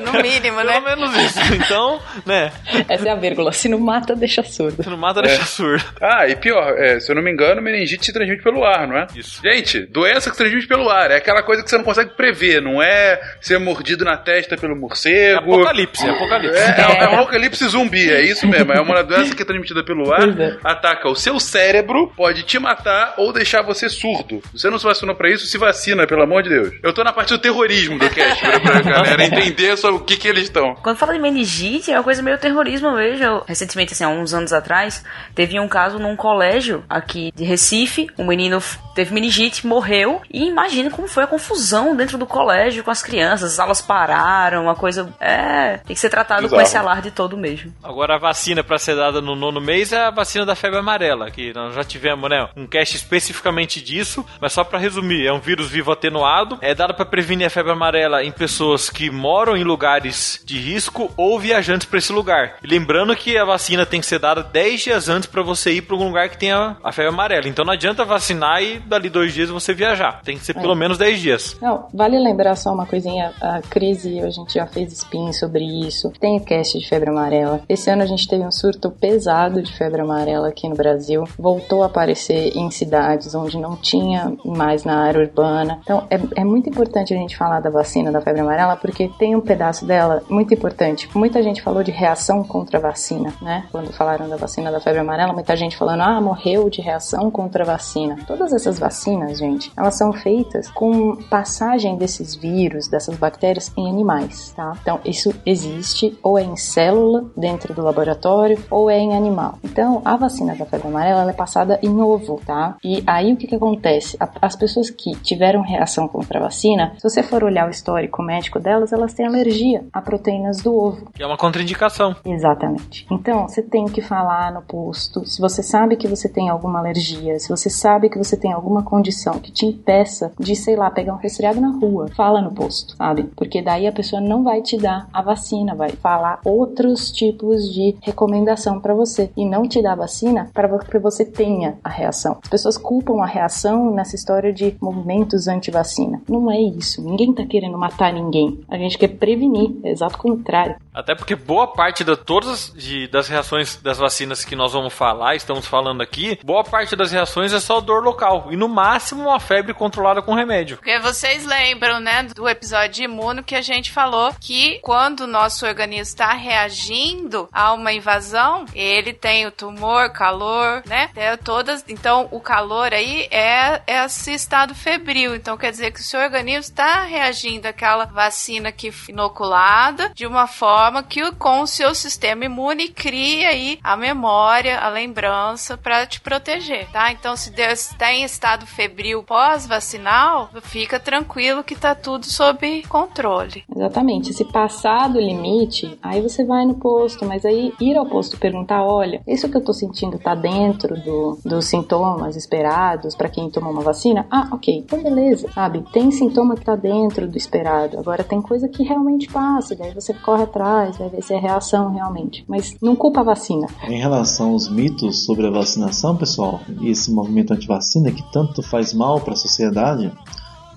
No mínimo, né? Pelo menos isso. Então, né? Essa é a vírgula. Se não mata, deixa surdo. Se não mata, deixa surdo. Ah, e pior, é, se eu não me engano, meningite se transmite pelo ar, não é? Isso. Gente, doença que se transmite pelo ar. É aquela coisa que você não consegue prever, não é ser mordido na testa pelo É morcego. apocalipse, é apocalipse. É, é, é um apocalipse zumbi, é isso mesmo. É uma doença que é transmitida pelo ar, é. ataca o seu cérebro, pode te matar ou deixar você surdo. Você não se vacinou pra isso, se vacina, pelo amor de Deus. Eu tô na parte do terrorismo do cast, pra, pra galera entender sobre o que, que eles estão. Quando fala de meningite, é uma coisa meio terrorismo mesmo. Recentemente, assim, há uns anos atrás, teve um caso num colégio aqui de Recife. Um menino teve meningite, morreu. E imagina como foi a confusão dentro do colégio com as crianças. As aulas pararam, uma coisa. É. Tem que ser tratado com Bizarro. esse alarde todo mesmo. Agora a vacina para ser dada no nono mês é a vacina da febre amarela, que nós já tivemos, né, um cast especificamente disso, mas só para resumir, é um vírus vivo atenuado, é dado para prevenir a febre amarela em pessoas que moram em lugares de risco ou viajantes para esse lugar. E lembrando que a vacina tem que ser dada 10 dias antes para você ir para um lugar que tenha a febre amarela. Então não adianta vacinar e dali dois dias você viajar. Tem que ser pelo menos 10 dias. Não, vale lembrar só uma coisinha, a Cris e eu, a gente já fez spin sobre isso. Tem cast de febre amarela. Esse ano a gente teve um surto pesado de febre amarela aqui no Brasil. Voltou a aparecer em cidades onde não tinha mais na área urbana. Então é, é muito importante a gente falar da vacina da febre amarela porque tem um pedaço dela muito importante. Muita gente falou de reação contra a vacina, né? Quando falaram da vacina da febre amarela, muita gente falando, ah, morreu de reação contra a vacina. Todas essas vacinas, gente, elas são feitas com passagem desses vírus, dessas bactérias em animais, tá? Então, isso existe ou é em célula dentro do laboratório ou é em animal. Então, a vacina da febre amarela ela é passada em ovo, tá? E aí o que que acontece? As pessoas que tiveram reação contra a vacina, se você for olhar o histórico médico delas, elas têm alergia a proteínas do ovo. Que é uma contraindicação. Exatamente. Então, você tem que falar no posto. Se você sabe que você tem alguma alergia, se você sabe que você tem alguma condição que te impeça de, sei lá, pegar um resfriado na rua, fala no posto, sabe? Porque daí a pessoa não vai te dar a vacina, vai falar outros tipos de recomendação pra você e não te dar a vacina para que você tenha a reação. As pessoas culpam a reação nessa história de movimentos anti-vacina. Não é isso. Ninguém tá querendo matar ninguém. A gente quer prevenir. É exato o contrário. Até porque boa parte de todas de- das reações das vacinas que nós vamos falar, estamos falando aqui, boa parte das reações é só dor local. E no máximo uma febre controlada com remédio. Porque vocês lembram, né, do episódio de imuno que a gente falou que quando o nosso organismo está reagindo a uma invasão, ele tem o tumor, calor, né? Tem todas. Então, o calor aí é, é esse estado febril. Então, quer dizer que o seu organismo está reagindo àquela vacina que inoculada de uma forma que com o seu sistema imune cria aí a memória, a lembrança para te proteger, tá? Então, se Deus está em estado febril pós-vacinal, fica tranquilo que tá tudo sob controle. Exatamente. Se passar do limite, aí você vai no posto, mas aí ir ao posto perguntar, olha, isso que eu tô sentindo tá dentro do, dos sintomas esperados pra quem tomou uma vacina? Ah, ok, então beleza, sabe? Tem sintoma que tá dentro do esperado. Agora tem coisa que realmente passa, daí você corre atrás, vai ver se é reação realmente. Mas não culpa a vacina. Em relação aos mitos sobre a vacinação, pessoal, e esse movimento anti-vacina que tanto faz mal para a sociedade,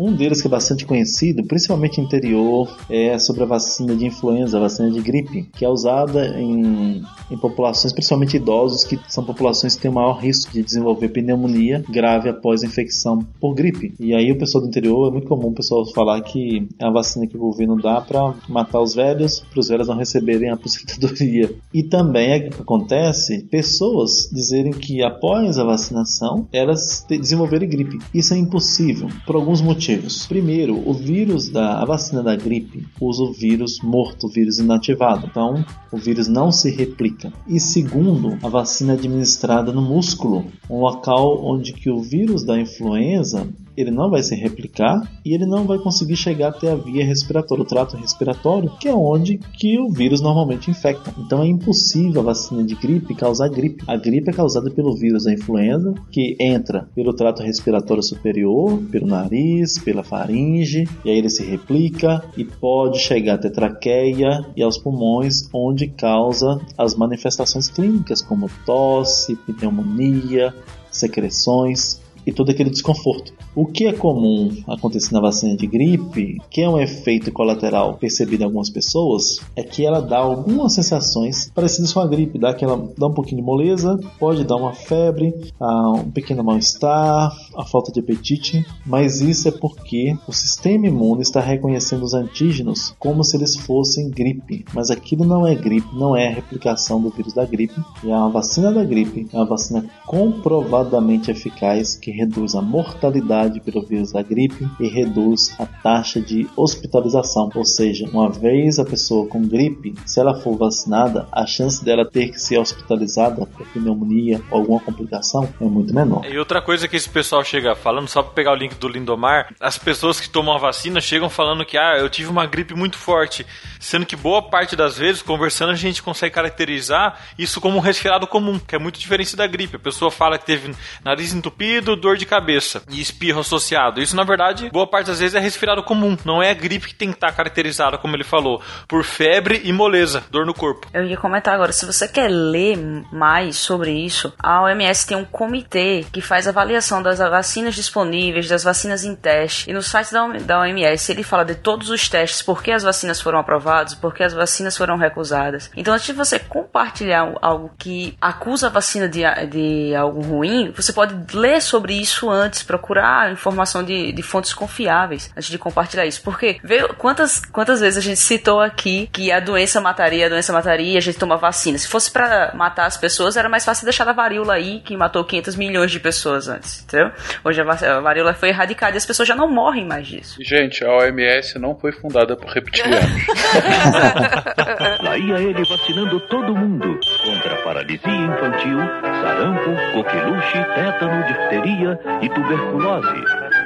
um deles que é bastante conhecido, principalmente no interior, é sobre a vacina de influenza, a vacina de gripe, que é usada em, em populações, principalmente idosos, que são populações que têm maior risco de desenvolver pneumonia grave após a infecção por gripe. E aí o pessoal do interior, é muito comum o pessoal falar que é a vacina que o governo dá para matar os velhos, para os velhos não receberem a aposentadoria. E também é acontece pessoas dizerem que após a vacinação elas desenvolverem gripe. Isso é impossível por alguns motivos. Motivos. Primeiro, o vírus da vacina da gripe usa o vírus morto, o vírus inativado. Então, o vírus não se replica. E segundo, a vacina é administrada no músculo, um local onde que o vírus da influenza ele não vai se replicar e ele não vai conseguir chegar até a via respiratória, o trato respiratório, que é onde que o vírus normalmente infecta. Então é impossível a vacina de gripe causar gripe. A gripe é causada pelo vírus da influenza, que entra pelo trato respiratório superior, pelo nariz, pela faringe, e aí ele se replica e pode chegar até traqueia e aos pulmões, onde causa as manifestações clínicas como tosse, pneumonia, secreções e todo aquele desconforto. O que é comum acontecer na vacina de gripe, que é um efeito colateral percebido em algumas pessoas, é que ela dá algumas sensações parecidas com a gripe, dá, aquela, dá um pouquinho de moleza, pode dar uma febre, ah, um pequeno mal-estar, a falta de apetite, mas isso é porque o sistema imune está reconhecendo os antígenos como se eles fossem gripe, mas aquilo não é gripe, não é a replicação do vírus da gripe, e a vacina da gripe é uma vacina comprovadamente eficaz que reduz a mortalidade pelo vírus da gripe e reduz a taxa de hospitalização. Ou seja, uma vez a pessoa com gripe, se ela for vacinada, a chance dela ter que ser hospitalizada por pneumonia ou alguma complicação é muito menor. E outra coisa que esse pessoal chega falando, só para pegar o link do Lindomar, as pessoas que tomam a vacina chegam falando que ah, eu tive uma gripe muito forte, sendo que boa parte das vezes, conversando, a gente consegue caracterizar isso como um resfriado comum, que é muito diferente da gripe. A pessoa fala que teve nariz entupido, dor de cabeça e espirro associado. Isso, na verdade, boa parte das vezes é resfriado comum. Não é a gripe que tem que estar caracterizada, como ele falou, por febre e moleza, dor no corpo. Eu ia comentar agora, se você quer ler mais sobre isso, a OMS tem um comitê que faz avaliação das vacinas disponíveis, das vacinas em teste. E no site da OMS ele fala de todos os testes, por que as vacinas foram aprovadas, por que as vacinas foram recusadas. Então, antes de você compartilhar algo que acusa a vacina de, de algo ruim, você pode ler sobre isso antes, procurar informação de, de fontes confiáveis antes de compartilhar isso. Porque vê quantas, quantas vezes a gente citou aqui que a doença mataria, a doença mataria e a gente toma vacina. Se fosse para matar as pessoas, era mais fácil deixar a varíola aí, que matou 500 milhões de pessoas antes, entendeu? Hoje a varíola foi erradicada e as pessoas já não morrem mais disso. Gente, a OMS não foi fundada por reptilianos. (laughs) (laughs) Lá ia ele vacinando todo mundo contra paralisia infantil, sarampo, coqueluche, tétano, difteria e tuberculose.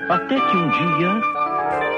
Até que um dia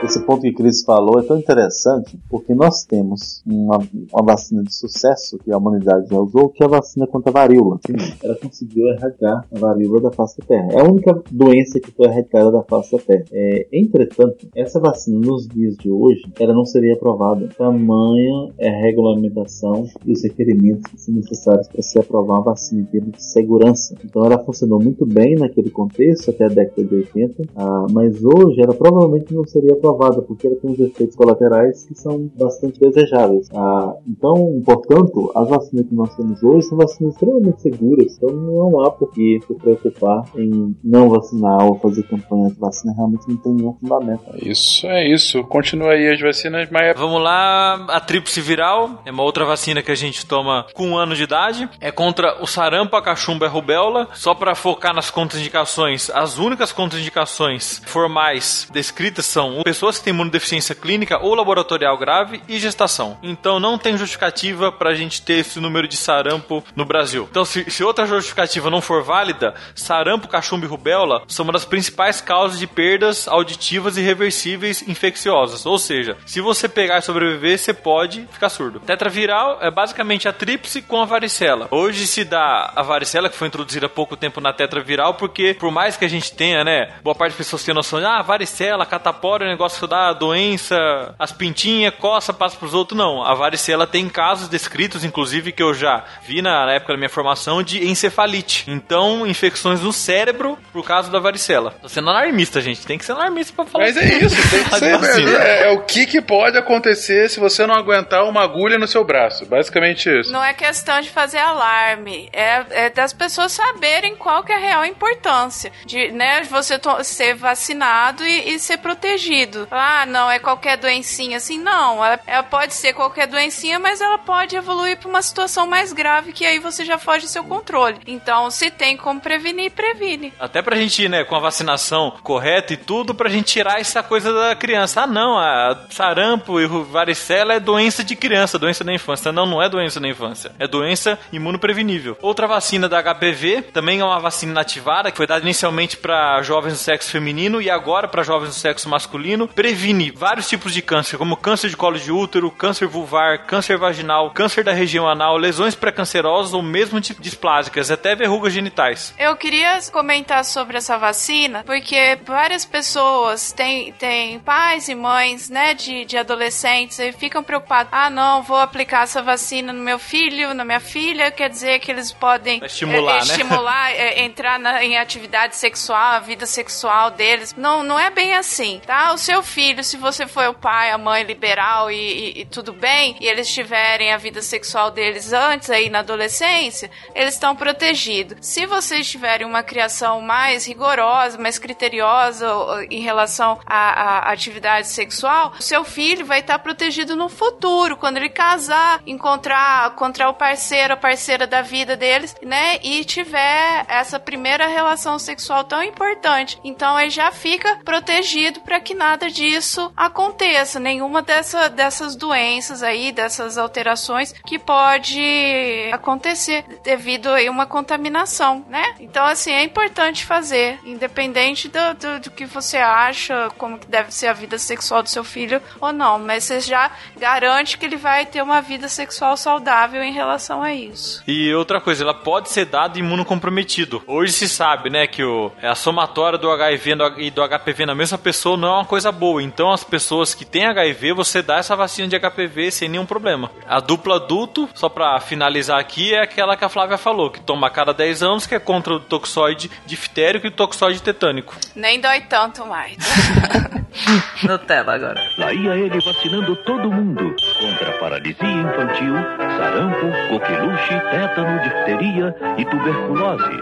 esse ponto que Cris falou é tão interessante porque nós temos uma, uma, vacina de sucesso que a humanidade já usou, que é a vacina contra a varíola. Ela conseguiu erradicar a varíola da face da Terra. É a única doença que foi erradicada da face da Terra. É, entretanto, essa vacina nos dias de hoje, ela não seria aprovada. Tamanha é a regulamentação e os requerimentos que são necessários para se aprovar uma vacina em termos de segurança. Então ela funcionou muito bem naquele contexto até a década de 80, ah, mas hoje ela provavelmente não seria aprovada aprovada, porque ela tem uns efeitos colaterais que são bastante desejáveis. Ah, então, portanto, as vacinas que nós temos hoje são vacinas extremamente seguras, então não há por que se preocupar em não vacinar ou fazer campanha de vacina, realmente não tem nenhum fundamento. Isso é isso. Continua aí as vacinas, mas... Vamos lá, a tríplice viral é uma outra vacina que a gente toma com um ano de idade. É contra o sarampo, a cachumba e a rubéola. Só para focar nas contraindicações, as únicas contraindicações formais descritas são pessoas que têm imunodeficiência clínica ou laboratorial grave e gestação. Então não tem justificativa para a gente ter esse número de sarampo no Brasil. Então, se, se, outra justificativa não for válida, sarampo, cachumba e rubéola são uma das principais causas de perdas auditivas irreversíveis infecciosas. Ou seja, se você pegar e sobreviver, você pode ficar surdo. Tetraviral é basicamente a tríplice com a varicela. Hoje se dá a varicela, que foi introduzida há pouco tempo na tetraviral, porque por mais que a gente tenha, né, boa parte das pessoas tem noção de, ah, varicela, catapora, é negócio negócio da doença, as pintinhas, coça, passa pros outros. Não. A varicela tem casos descritos, inclusive, que eu já vi na época da minha formação, de encefalite. Então, infecções no cérebro por causa da varicela. Tô sendo alarmista, gente. Tem que ser alarmista pra falar. Mas é isso, tem que ser. É, é, o que, que pode acontecer se você não aguentar uma agulha no seu braço. Basicamente isso. Não é questão de fazer alarme. É, é das pessoas saberem qual que é a real importância de né, você ser vacinado e, e ser protegido. Medo. Ah, não, é qualquer doencinha. Assim, não. Ela, ela pode ser qualquer doencinha, mas ela pode evoluir para uma situação mais grave que aí você já foge do seu controle. Então, se tem como prevenir, previne. Até pra gente ir, né, com a vacinação correta e tudo, pra gente tirar essa coisa da criança. Ah, não, a sarampo e varicela é doença de criança, doença da infância. Não, não é doença da infância. É doença imunoprevenível. Outra vacina da HPV também é uma vacina inativada, que foi dada inicialmente para jovens do sexo feminino e agora para jovens do sexo masculino. Previne vários tipos de câncer, como câncer de colo de útero, câncer vulvar, câncer vaginal, câncer da região anal, lesões pré-cancerosas ou mesmo displásicas, até verrugas genitais. Eu queria comentar sobre essa vacina, porque várias pessoas têm, têm pais e mães, né, de, de adolescentes e ficam preocupados. Ah, não, vou aplicar essa vacina no meu filho, na minha filha, quer dizer que eles podem estimular, é, né? estimular é, (laughs) entrar na- em atividade sexual, a vida sexual deles. Não, não é bem assim, tá? O seu filho, se você for o pai, a mãe liberal e, e- e tudo bem, e eles tiverem a vida sexual deles antes, aí na adolescência, eles estão protegidos. Se vocês tiverem uma criação mais rigorosa, mais criteriosa em relação à, à atividade sexual, o seu filho vai estar protegido no futuro, quando ele casar, encontrar, encontrar o parceiro, a parceira da vida deles, né? E tiver essa primeira relação sexual tão importante. Então ele já fica protegido para que nada disso aconteça, nenhuma dessa, dessas doenças aí, dessas alterações que pode acontecer devido a uma contaminação, né? Então, assim, é importante fazer, independente do, do, do que você acha, como que deve ser a vida sexual do seu filho ou não, mas você já garante que ele vai ter uma vida sexual saudável em relação a isso. E outra coisa, ela pode ser dada imunocomprometido. Hoje se sabe, né, que o, a somatória do HIV e do HPV na mesma pessoa não é uma coisa boa. Então, as pessoas que têm HIV, você dá essa vacina de HPV sem nenhum problema. A dupla adulto, só pra finalizar aqui, é aquela que a Flávia falou, que toma a cada 10 anos, que é contra o toxoide diftérico e o toxoide tetânico. Nem dói tanto mais. (laughs) Nutella agora. Lá ia ele vacinando todo mundo contra paralisia infantil, sarampo, coqueluche, tétano, difteria e tuberculose.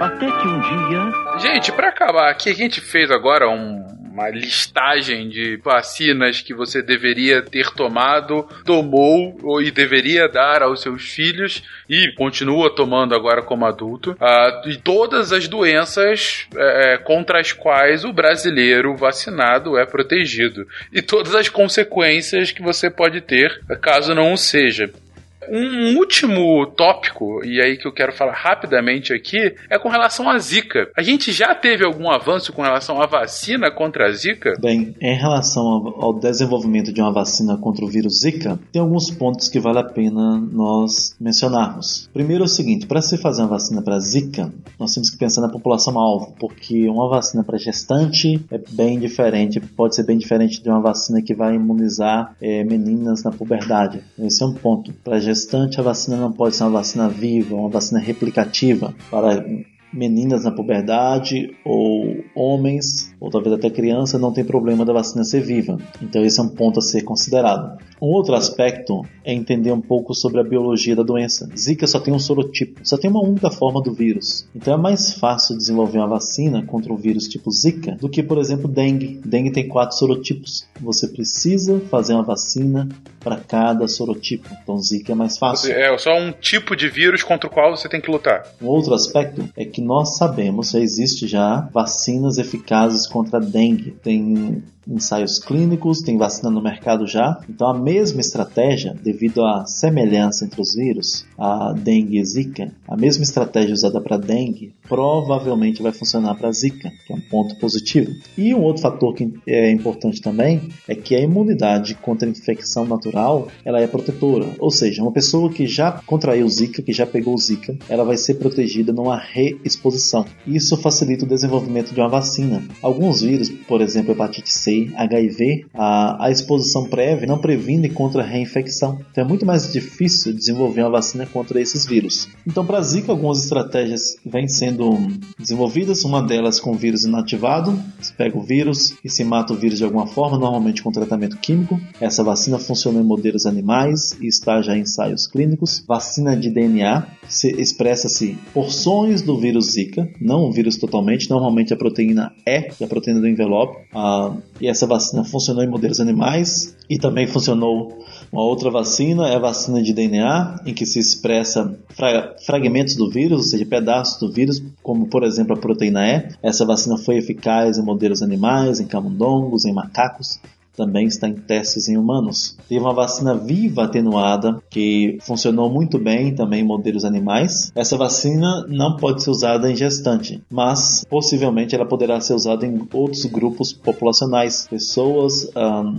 Até que um dia Gente, pra acabar aqui, a gente fez agora um- uma listagem de vacinas que você deveria ter tomado, tomou ou- e deveria dar aos seus filhos e continua tomando agora como adulto, ah, e todas as doenças eh, contra as quais o brasileiro vacinado é protegido e todas as consequências que você pode ter caso não o seja. Um último tópico, e aí que eu quero falar rapidamente aqui, é com relação à Zika. A gente já teve algum avanço com relação à vacina contra a Zika? Bem, em relação ao, desenvolvimento de uma vacina contra o vírus Zika, tem alguns pontos que vale a pena nós mencionarmos. Primeiro é o seguinte, para se fazer uma vacina para Zika, nós temos que pensar na população alvo, porque uma vacina para gestante é bem diferente, pode ser bem diferente de uma vacina que vai imunizar eh, meninas na puberdade. Esse é um ponto. Para gestante, a vacina não pode ser uma vacina viva, uma vacina replicativa para meninas na puberdade ou homens, ou talvez até criança, não tem problema da vacina ser viva. Então esse é um ponto a ser considerado. Um outro aspecto é entender um pouco sobre a biologia da doença. Zika só tem um sorotipo, só tem uma única forma do vírus. Então é mais fácil desenvolver uma vacina contra um vírus tipo Zika do que, por exemplo, dengue. Dengue tem quatro sorotipos. Você precisa fazer uma vacina para cada sorotipo. Então Zika é mais fácil. É só um tipo de vírus contra o qual você tem que lutar. Um outro aspecto é que nós sabemos, já existe já vacinas eficazes contra a dengue. Tem ensaios clínicos, tem vacina no mercado já. Então a mesma estratégia, devido à semelhança entre os vírus, a dengue e zika, a mesma estratégia usada para dengue provavelmente vai funcionar para zika, que é um ponto positivo. E um outro fator que é importante também é que a imunidade contra a infecção natural, ela é protetora. Ou seja, uma pessoa que já contraiu zika, que já pegou zika, ela vai ser protegida numa reexposição. Isso facilita o desenvolvimento de uma vacina. Alguns vírus, por exemplo, hepatite C, HIV, a, a exposição prévia não previne contra a reinfecção. Então é muito mais difícil desenvolver uma vacina contra esses vírus. Então, para Zika, algumas estratégias vêm sendo desenvolvidas. Uma delas com vírus inativado. Você pega o vírus e se mata o vírus de alguma forma, normalmente com tratamento químico. Essa vacina funciona em modelos animais e está já em ensaios clínicos. Vacina de DNA, se expressa-se porções do vírus Zika, não o vírus totalmente, normalmente a proteína E, é a proteína do envelope. Ah, essa vacina funcionou em modelos animais e também funcionou uma outra vacina, é a vacina de DNA, em que se expressa fra fragmentos do vírus, ou seja, pedaços do vírus, como por exemplo a proteína E. Essa vacina foi eficaz em modelos animais, em camundongos, em macacos também está em testes em humanos. Teve uma vacina viva atenuada que funcionou muito bem também em modelos animais. Essa vacina não pode ser usada em gestante, mas possivelmente ela poderá ser usada em outros grupos populacionais, pessoas,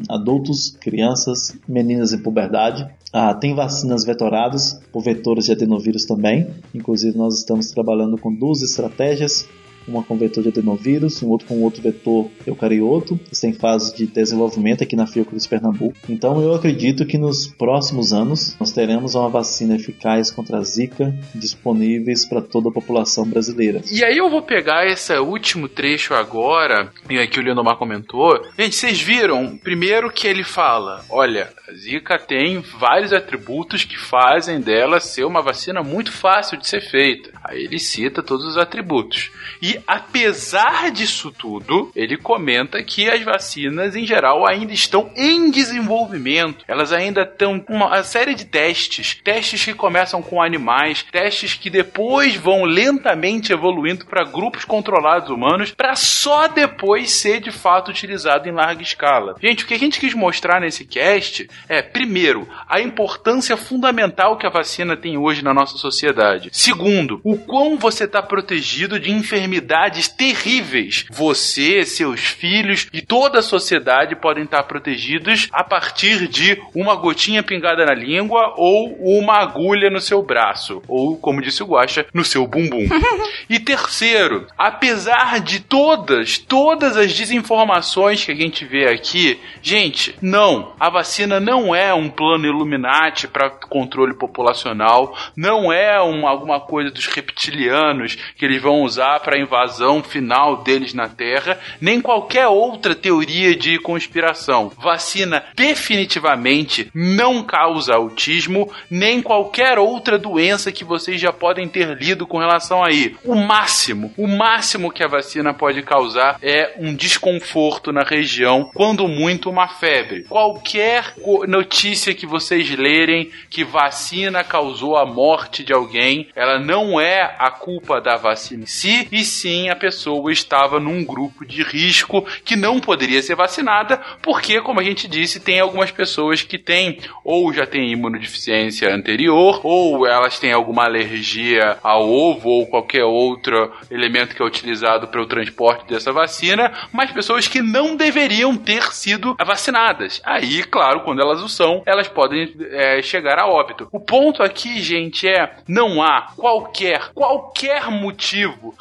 adultos, crianças, meninas em puberdade. Ah, tem vacinas vetoradas por vetores de adenovírus também. Inclusive, nós estamos trabalhando com duas estratégias uma com vetor de adenovírus, um outro com outro vetor eucarioto, está em fase de desenvolvimento aqui na Fiocruz Pernambuco. Então eu acredito que nos próximos anos nós teremos uma vacina eficaz contra a Zika disponíveis para toda a população brasileira. E aí eu vou pegar esse último trecho agora, que o Leonomar comentou. Gente, vocês viram, primeiro que ele fala, olha, a Zika tem vários atributos que fazem dela ser uma vacina muito fácil de ser feita. Aí ele cita todos os atributos. E apesar disso tudo, ele comenta que as vacinas em geral ainda estão em desenvolvimento. Elas ainda estão uma série de testes, testes que começam com animais, testes que depois vão lentamente evoluindo para grupos controlados humanos, para só depois ser de fato utilizado em larga escala. Gente, o que a gente quis mostrar nesse cast é, primeiro, a importância fundamental que a vacina tem hoje na nossa sociedade. Segundo, o quão você está protegido de enfermidades terríveis. Você, seus filhos e toda a sociedade podem estar protegidos a partir de uma gotinha pingada na língua ou uma agulha no seu braço, ou, como disse o Guaxa, no seu bumbum. (laughs) e terceiro, apesar de todas, todas as desinformações que a gente vê aqui, gente, não, a vacina não é um plano Illuminati para controle populacional, não é uma, alguma coisa dos reptilianos que eles vão usar para a invasão final deles na Terra, nem qualquer outra teoria de conspiração. Vacina definitivamente não causa autismo, nem qualquer outra doença que vocês já podem ter lido com relação aí. O máximo, o máximo que a vacina pode causar é um desconforto na região, quando muito uma febre. Qualquer notícia que vocês lerem que vacina causou a morte de alguém, ela não é a culpa da vacina em si, e sim a pessoa estava num grupo de risco que não poderia ser vacinada, porque, como a gente disse, tem algumas pessoas que têm ou já têm imunodeficiência anterior, ou elas têm alguma alergia ao ovo ou qualquer outro elemento que é utilizado para o transporte dessa vacina, mas pessoas que não deveriam ter sido vacinadas. Aí, claro, quando elas o são, elas podem é, chegar a óbito. O ponto aqui, gente, é não há qualquer, qualquer motivo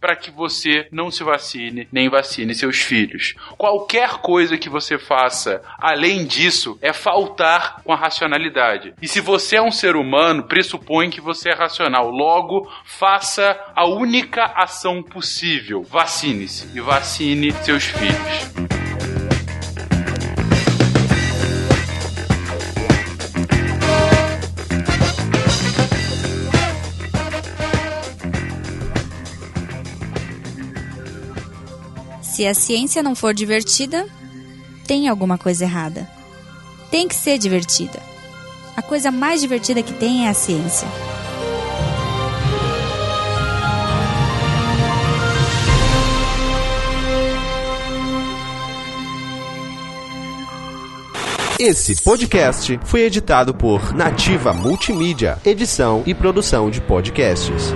para que você não se vacine nem vacine seus filhos. Qualquer coisa que você faça além disso é faltar com a racionalidade. E se você é um ser humano, pressupõe que você é racional. Logo, faça a única ação possível: vacine-se e vacine seus filhos. Se a ciência não for divertida, tem alguma coisa errada. Tem que ser divertida. A coisa mais divertida que tem é a ciência. Esse podcast foi editado por Nativa Multimídia, edição e produção de podcasts.